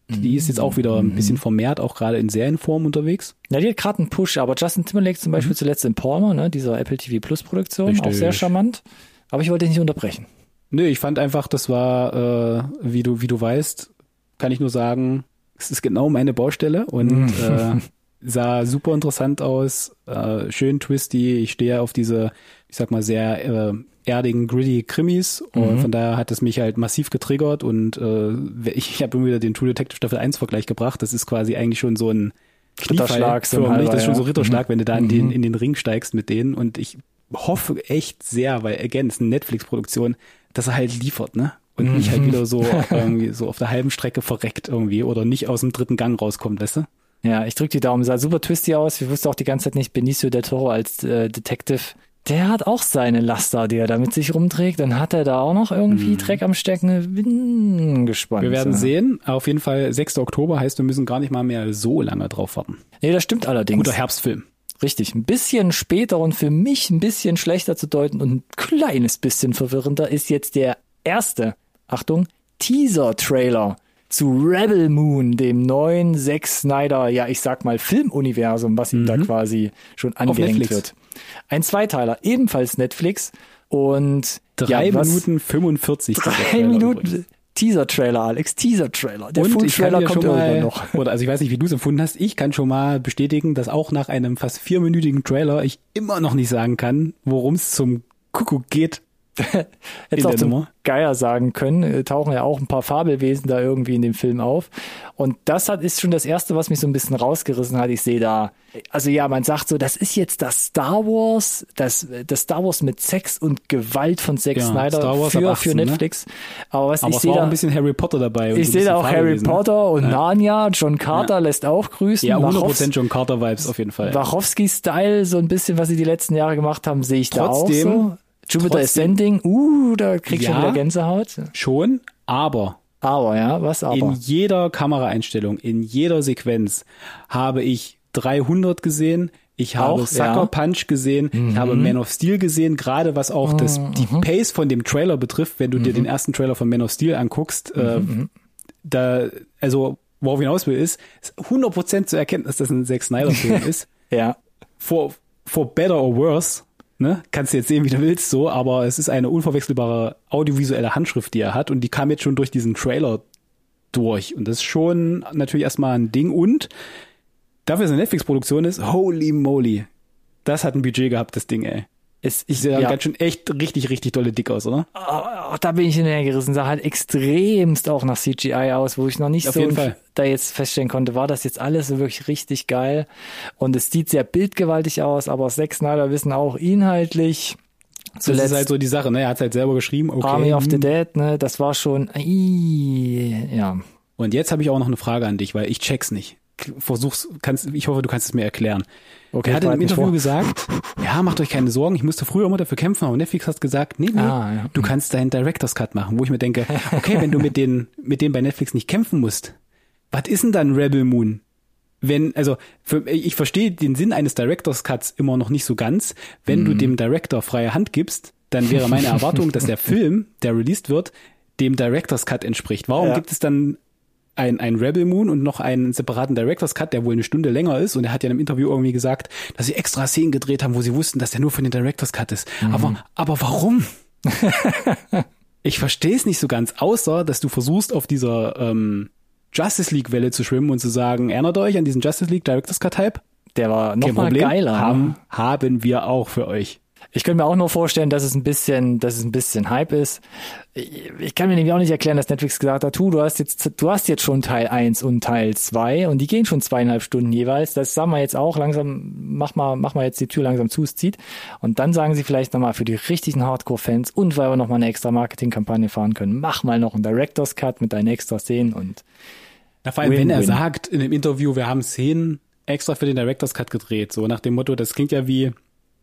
Die ist jetzt auch wieder ein bisschen vermehrt, auch gerade in Serienform unterwegs. Ja, die hat gerade einen Push, aber Justin Timberlake zum Beispiel zuletzt in Palmer, ne, dieser Apple TV Plus Produktion, auch Mhm. Richtig. sehr charmant. Aber ich wollte dich nicht unterbrechen. Nö, ich fand einfach, das war, äh, wie du, wie du weißt, kann ich nur sagen, es ist genau meine Baustelle und äh, sah super interessant aus, äh, schön twisty. Ich stehe auf diese, ich sag mal, sehr äh, erdigen, gritty Krimis und von daher hat es mich halt massiv getriggert und äh, ich, ich habe immer wieder den True Detective Staffel 1 Vergleich gebracht. Das ist quasi eigentlich schon so ein Ritterschlag, so für mich, halber, das ist schon so. Ritterschlag, wenn du da in den, in den Ring steigst mit denen und ich hoffe echt sehr, weil again, es ist eine Netflix-Produktion, dass er halt liefert, ne? und nicht halt wieder so irgendwie so auf der halben Strecke verreckt irgendwie oder nicht aus dem dritten Gang rauskommt, weißt du? Ja, ich drück die Daumen. Sah super twisty aus. Wir wussten auch die ganze Zeit nicht, Benicio del Toro als äh, Detective, der hat auch seine Laster, die er da mit sich rumträgt. Dann hat er da auch noch irgendwie Mhm. Dreck am Stecken. Bin gespannt. Wir werden ja. sehen. Auf jeden Fall 6. Oktober heißt, wir müssen gar nicht mal mehr so lange drauf warten. Nee, das stimmt allerdings. Guter Herbstfilm. Richtig. Ein bisschen später und für mich ein bisschen schlechter zu deuten und ein kleines bisschen verwirrender ist jetzt der erste, Achtung, Teaser-Trailer zu Rebel Moon, dem neuen Zack Snyder, ja, ich sag mal Filmuniversum, was ihm da quasi schon angehängt wird. Ein Zweiteiler, ebenfalls Netflix und Drei ja, was- Minuten 45. geht der drei Trailer Minuten. Teaser-Trailer, Alex, Teaser-Trailer. Der Full-Trailer kommt schon mal, noch. oder also ich weiß nicht, wie du es empfunden hast, ich kann schon mal bestätigen, dass auch nach einem fast vierminütigen Trailer ich immer noch nicht sagen kann, worum es zum Kuckuck geht. Hätte auch zum Nummer. Geier sagen können, äh, tauchen ja auch ein paar Fabelwesen da irgendwie in dem Film auf. Und das hat, ist schon das erste, was mich so ein bisschen rausgerissen hat. Ich sehe da, also ja, man sagt so, das ist jetzt das Star Wars, das, das Star Wars mit Sex und Gewalt von Zack Ja, Snyder für, 18, für ne? Netflix. Aber was Aber ich sehe war auch da, ein bisschen Harry Potter dabei. ich so sehe da auch Harry ne? Potter und Narnia, John Carter lässt auch grüßen. Ja, Wachowski- 100% John Carter-Vibes auf jeden Fall. Wachowski-Style, so ein bisschen, was sie die letzten Jahre gemacht haben, sehe ich Trotzdem- da auch so. Jupiter Ascending, uh, da krieg ich schon Ja. wieder Gänsehaut. Schon, aber Aber, ja, was aber? in jeder Kameraeinstellung, in jeder Sequenz habe ich 300 gesehen. Ich habe Auch, Sucker ja. Mhm. Punch gesehen, ich habe Man of Steel gesehen, gerade was auch das, die Pace von dem Trailer betrifft, wenn du dir Mhm. den ersten Trailer von Man of Steel anguckst, äh, da, also worauf ich hinaus will, ist, ist 100% zu erkennen, dass das ein Zack Snyder-Film ist. ja. For, for better or worse, ne? Kannst du jetzt sehen, wie du willst, so, aber es ist eine unverwechselbare audiovisuelle Handschrift, die er hat und die kam jetzt schon durch diesen Trailer durch und das ist schon natürlich erstmal ein Ding und dafür, dass es eine Netflix-Produktion ist, holy moly, das hat ein Budget gehabt, das Ding, ey. Es, ich, Sieht ja ganz schön echt richtig, richtig dolle Dick aus, oder? oh, da bin ich hinterhergerissen. Sah halt extremst auch nach CGI aus, wo ich noch nicht Auf so da jetzt feststellen konnte, war das jetzt alles so wirklich richtig geil. Und es sieht sehr bildgewaltig aus, aber Zack Snyder wissen auch inhaltlich. Das Zuletzt ist halt so die Sache, ne? Er hat halt selber geschrieben, okay. Army of the hm. Dead, ne, das war schon, ii, ja. Und jetzt habe ich auch noch eine Frage an dich, weil ich check's nicht. Versuch's, kannst, ich hoffe, du kannst es mir erklären. Okay, er hat in einem Interview vor. gesagt, ja, macht euch keine Sorgen, ich musste früher immer dafür kämpfen, aber Netflix hat gesagt, nee, nee, Ah, ja. du kannst deinen Director's Cut machen, wo ich mir denke, okay, wenn du mit denen, mit denen bei Netflix nicht kämpfen musst, was ist denn dann Rebel Moon? Wenn, also, für, ich verstehe den Sinn eines Director's Cuts immer noch nicht so ganz. Wenn Mhm. du dem Director freie Hand gibst, dann wäre meine Erwartung, dass der Film, der released wird, dem Director's Cut entspricht. Warum Ja. gibt es dann ein, ein Rebel Moon und noch einen separaten Director's Cut, der wohl eine Stunde länger ist. Und er hat ja in einem Interview irgendwie gesagt, dass sie extra Szenen gedreht haben, wo sie wussten, dass der nur für den Director's Cut ist. Aber, aber warum? ich verstehe es nicht so ganz, außer, dass du versuchst, auf dieser ähm, Justice League Welle zu schwimmen und zu sagen, erinnert euch an diesen Justice League Director's Cut Hype? Der war noch Kein mal Problem, geiler. ne? haben, haben wir auch für euch. Ich könnte mir auch nur vorstellen, dass es ein bisschen, dass es ein bisschen Hype ist. Ich, kann mir nämlich auch nicht erklären, dass Netflix gesagt hat, tu, du hast jetzt, du hast jetzt schon Teil 1 und Teil 2 und die gehen schon zweieinhalb Stunden jeweils. Das sagen wir jetzt auch langsam, mach mal, mach mal jetzt die Tür langsam zu, es zieht. Und dann sagen sie vielleicht nochmal für die richtigen Hardcore-Fans und weil wir nochmal eine extra Marketingkampagne fahren können, mach mal noch einen Director's Cut mit deinen extra Szenen und Ja, vor allem, Win, wenn er win. sagt in dem Interview, wir haben Szenen extra für den Director's Cut gedreht, so nach dem Motto, das klingt ja wie,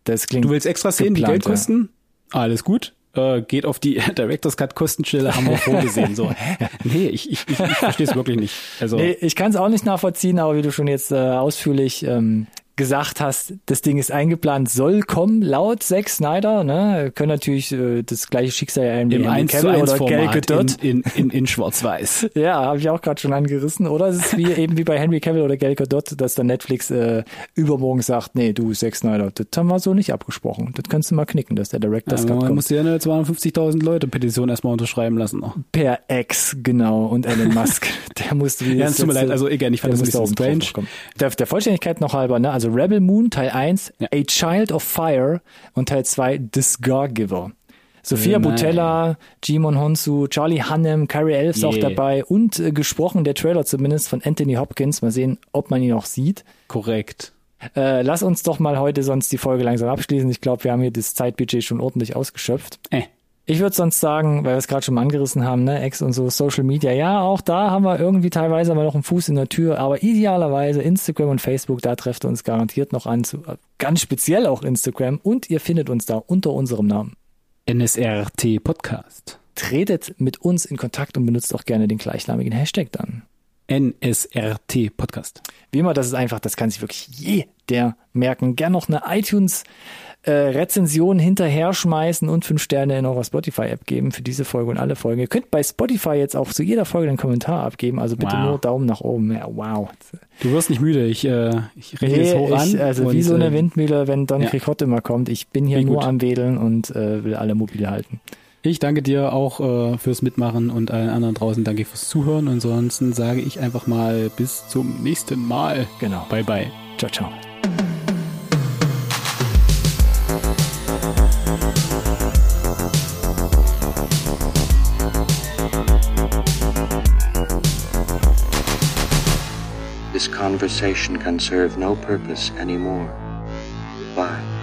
das klingt du willst extra Szenen, die Geplant, Geld kosten? Alles gut. Äh, geht auf die Director's Cut Kostenstelle, haben wir vorgesehen. So, hä? Nee, ich, ich, ich, ich verstehe es wirklich nicht. Also, Nee, ich kann es auch nicht nachvollziehen, aber wie du schon jetzt äh, ausführlich ähm, gesagt hast, das Ding ist eingeplant, soll kommen, laut Zack Snyder. Ne? Können natürlich äh, das gleiche Schicksal erleben wie im Henry 1 zu Cavill 1 oder Gal Format Gadot. in, in, in, in schwarz-weiß. Ja, habe ich auch gerade schon angerissen. Oder es ist wie eben wie bei Henry Cavill oder Gal Gadot, dass dann Netflix äh, übermorgen sagt, nee, du Zack Snyder, das haben wir so nicht abgesprochen. Das kannst du mal knicken, dass der Director's Also, Cut man muss ja eine 250.000 Leute Petition erstmal unterschreiben lassen. Noch. Per Ex, genau. Und Elon Musk, der musste Ja, es tut mir leid, also egal, ich fand das ein bisschen strange. Der, der Vollständigkeit noch halber, ne? Also Rebel Moon Teil 1, Ja. A Child of Fire und Teil 2, The Scargiver. Sophia Nein. Butella, Jimon Honsu, Charlie Hannem, Carrie Elves auch Yeah. dabei und äh, gesprochen der Trailer zumindest von Anthony Hopkins. Mal sehen, ob man ihn noch sieht. Korrekt. Äh, lass uns doch mal heute sonst die Folge langsam abschließen. Ich glaube, wir haben hier das Zeitbudget schon ordentlich ausgeschöpft. Äh. Ich würde sonst sagen, weil wir es gerade schon mal angerissen haben, ne, Ex und so, Social Media, ja, auch da haben wir irgendwie teilweise aber noch einen Fuß in der Tür, aber idealerweise Instagram und Facebook, da trefft ihr uns garantiert noch an, zu, ganz speziell auch Instagram und ihr findet uns da unter unserem Namen. NSRT Podcast. Tretet mit uns in Kontakt und benutzt auch gerne den gleichnamigen Hashtag dann. NSRT Podcast. Wie immer, das ist einfach, das kann sich wirklich jeder merken. Gern noch eine iTunes äh, Rezension hinterher schmeißen und fünf Sterne in eurer Spotify-App geben für diese Folge und alle Folgen. Ihr könnt bei Spotify jetzt auch zu jeder Folge einen Kommentar abgeben, also bitte Wow. nur Daumen nach oben. Ja, wow. Du wirst nicht müde, ich, äh, ich rechne Nee, es hoch an. ich, also wie so eine äh, Windmühle, wenn Don ja. Quixote immer kommt. Ich bin hier Wie nur gut. am Wedeln und äh, will alle mobil halten. Ich danke dir auch äh, fürs Mitmachen und allen anderen draußen danke fürs Zuhören. Und ansonsten sage ich einfach mal bis zum nächsten Mal. Genau. Bye bye. Ciao, ciao. conversation can serve no purpose anymore. Why?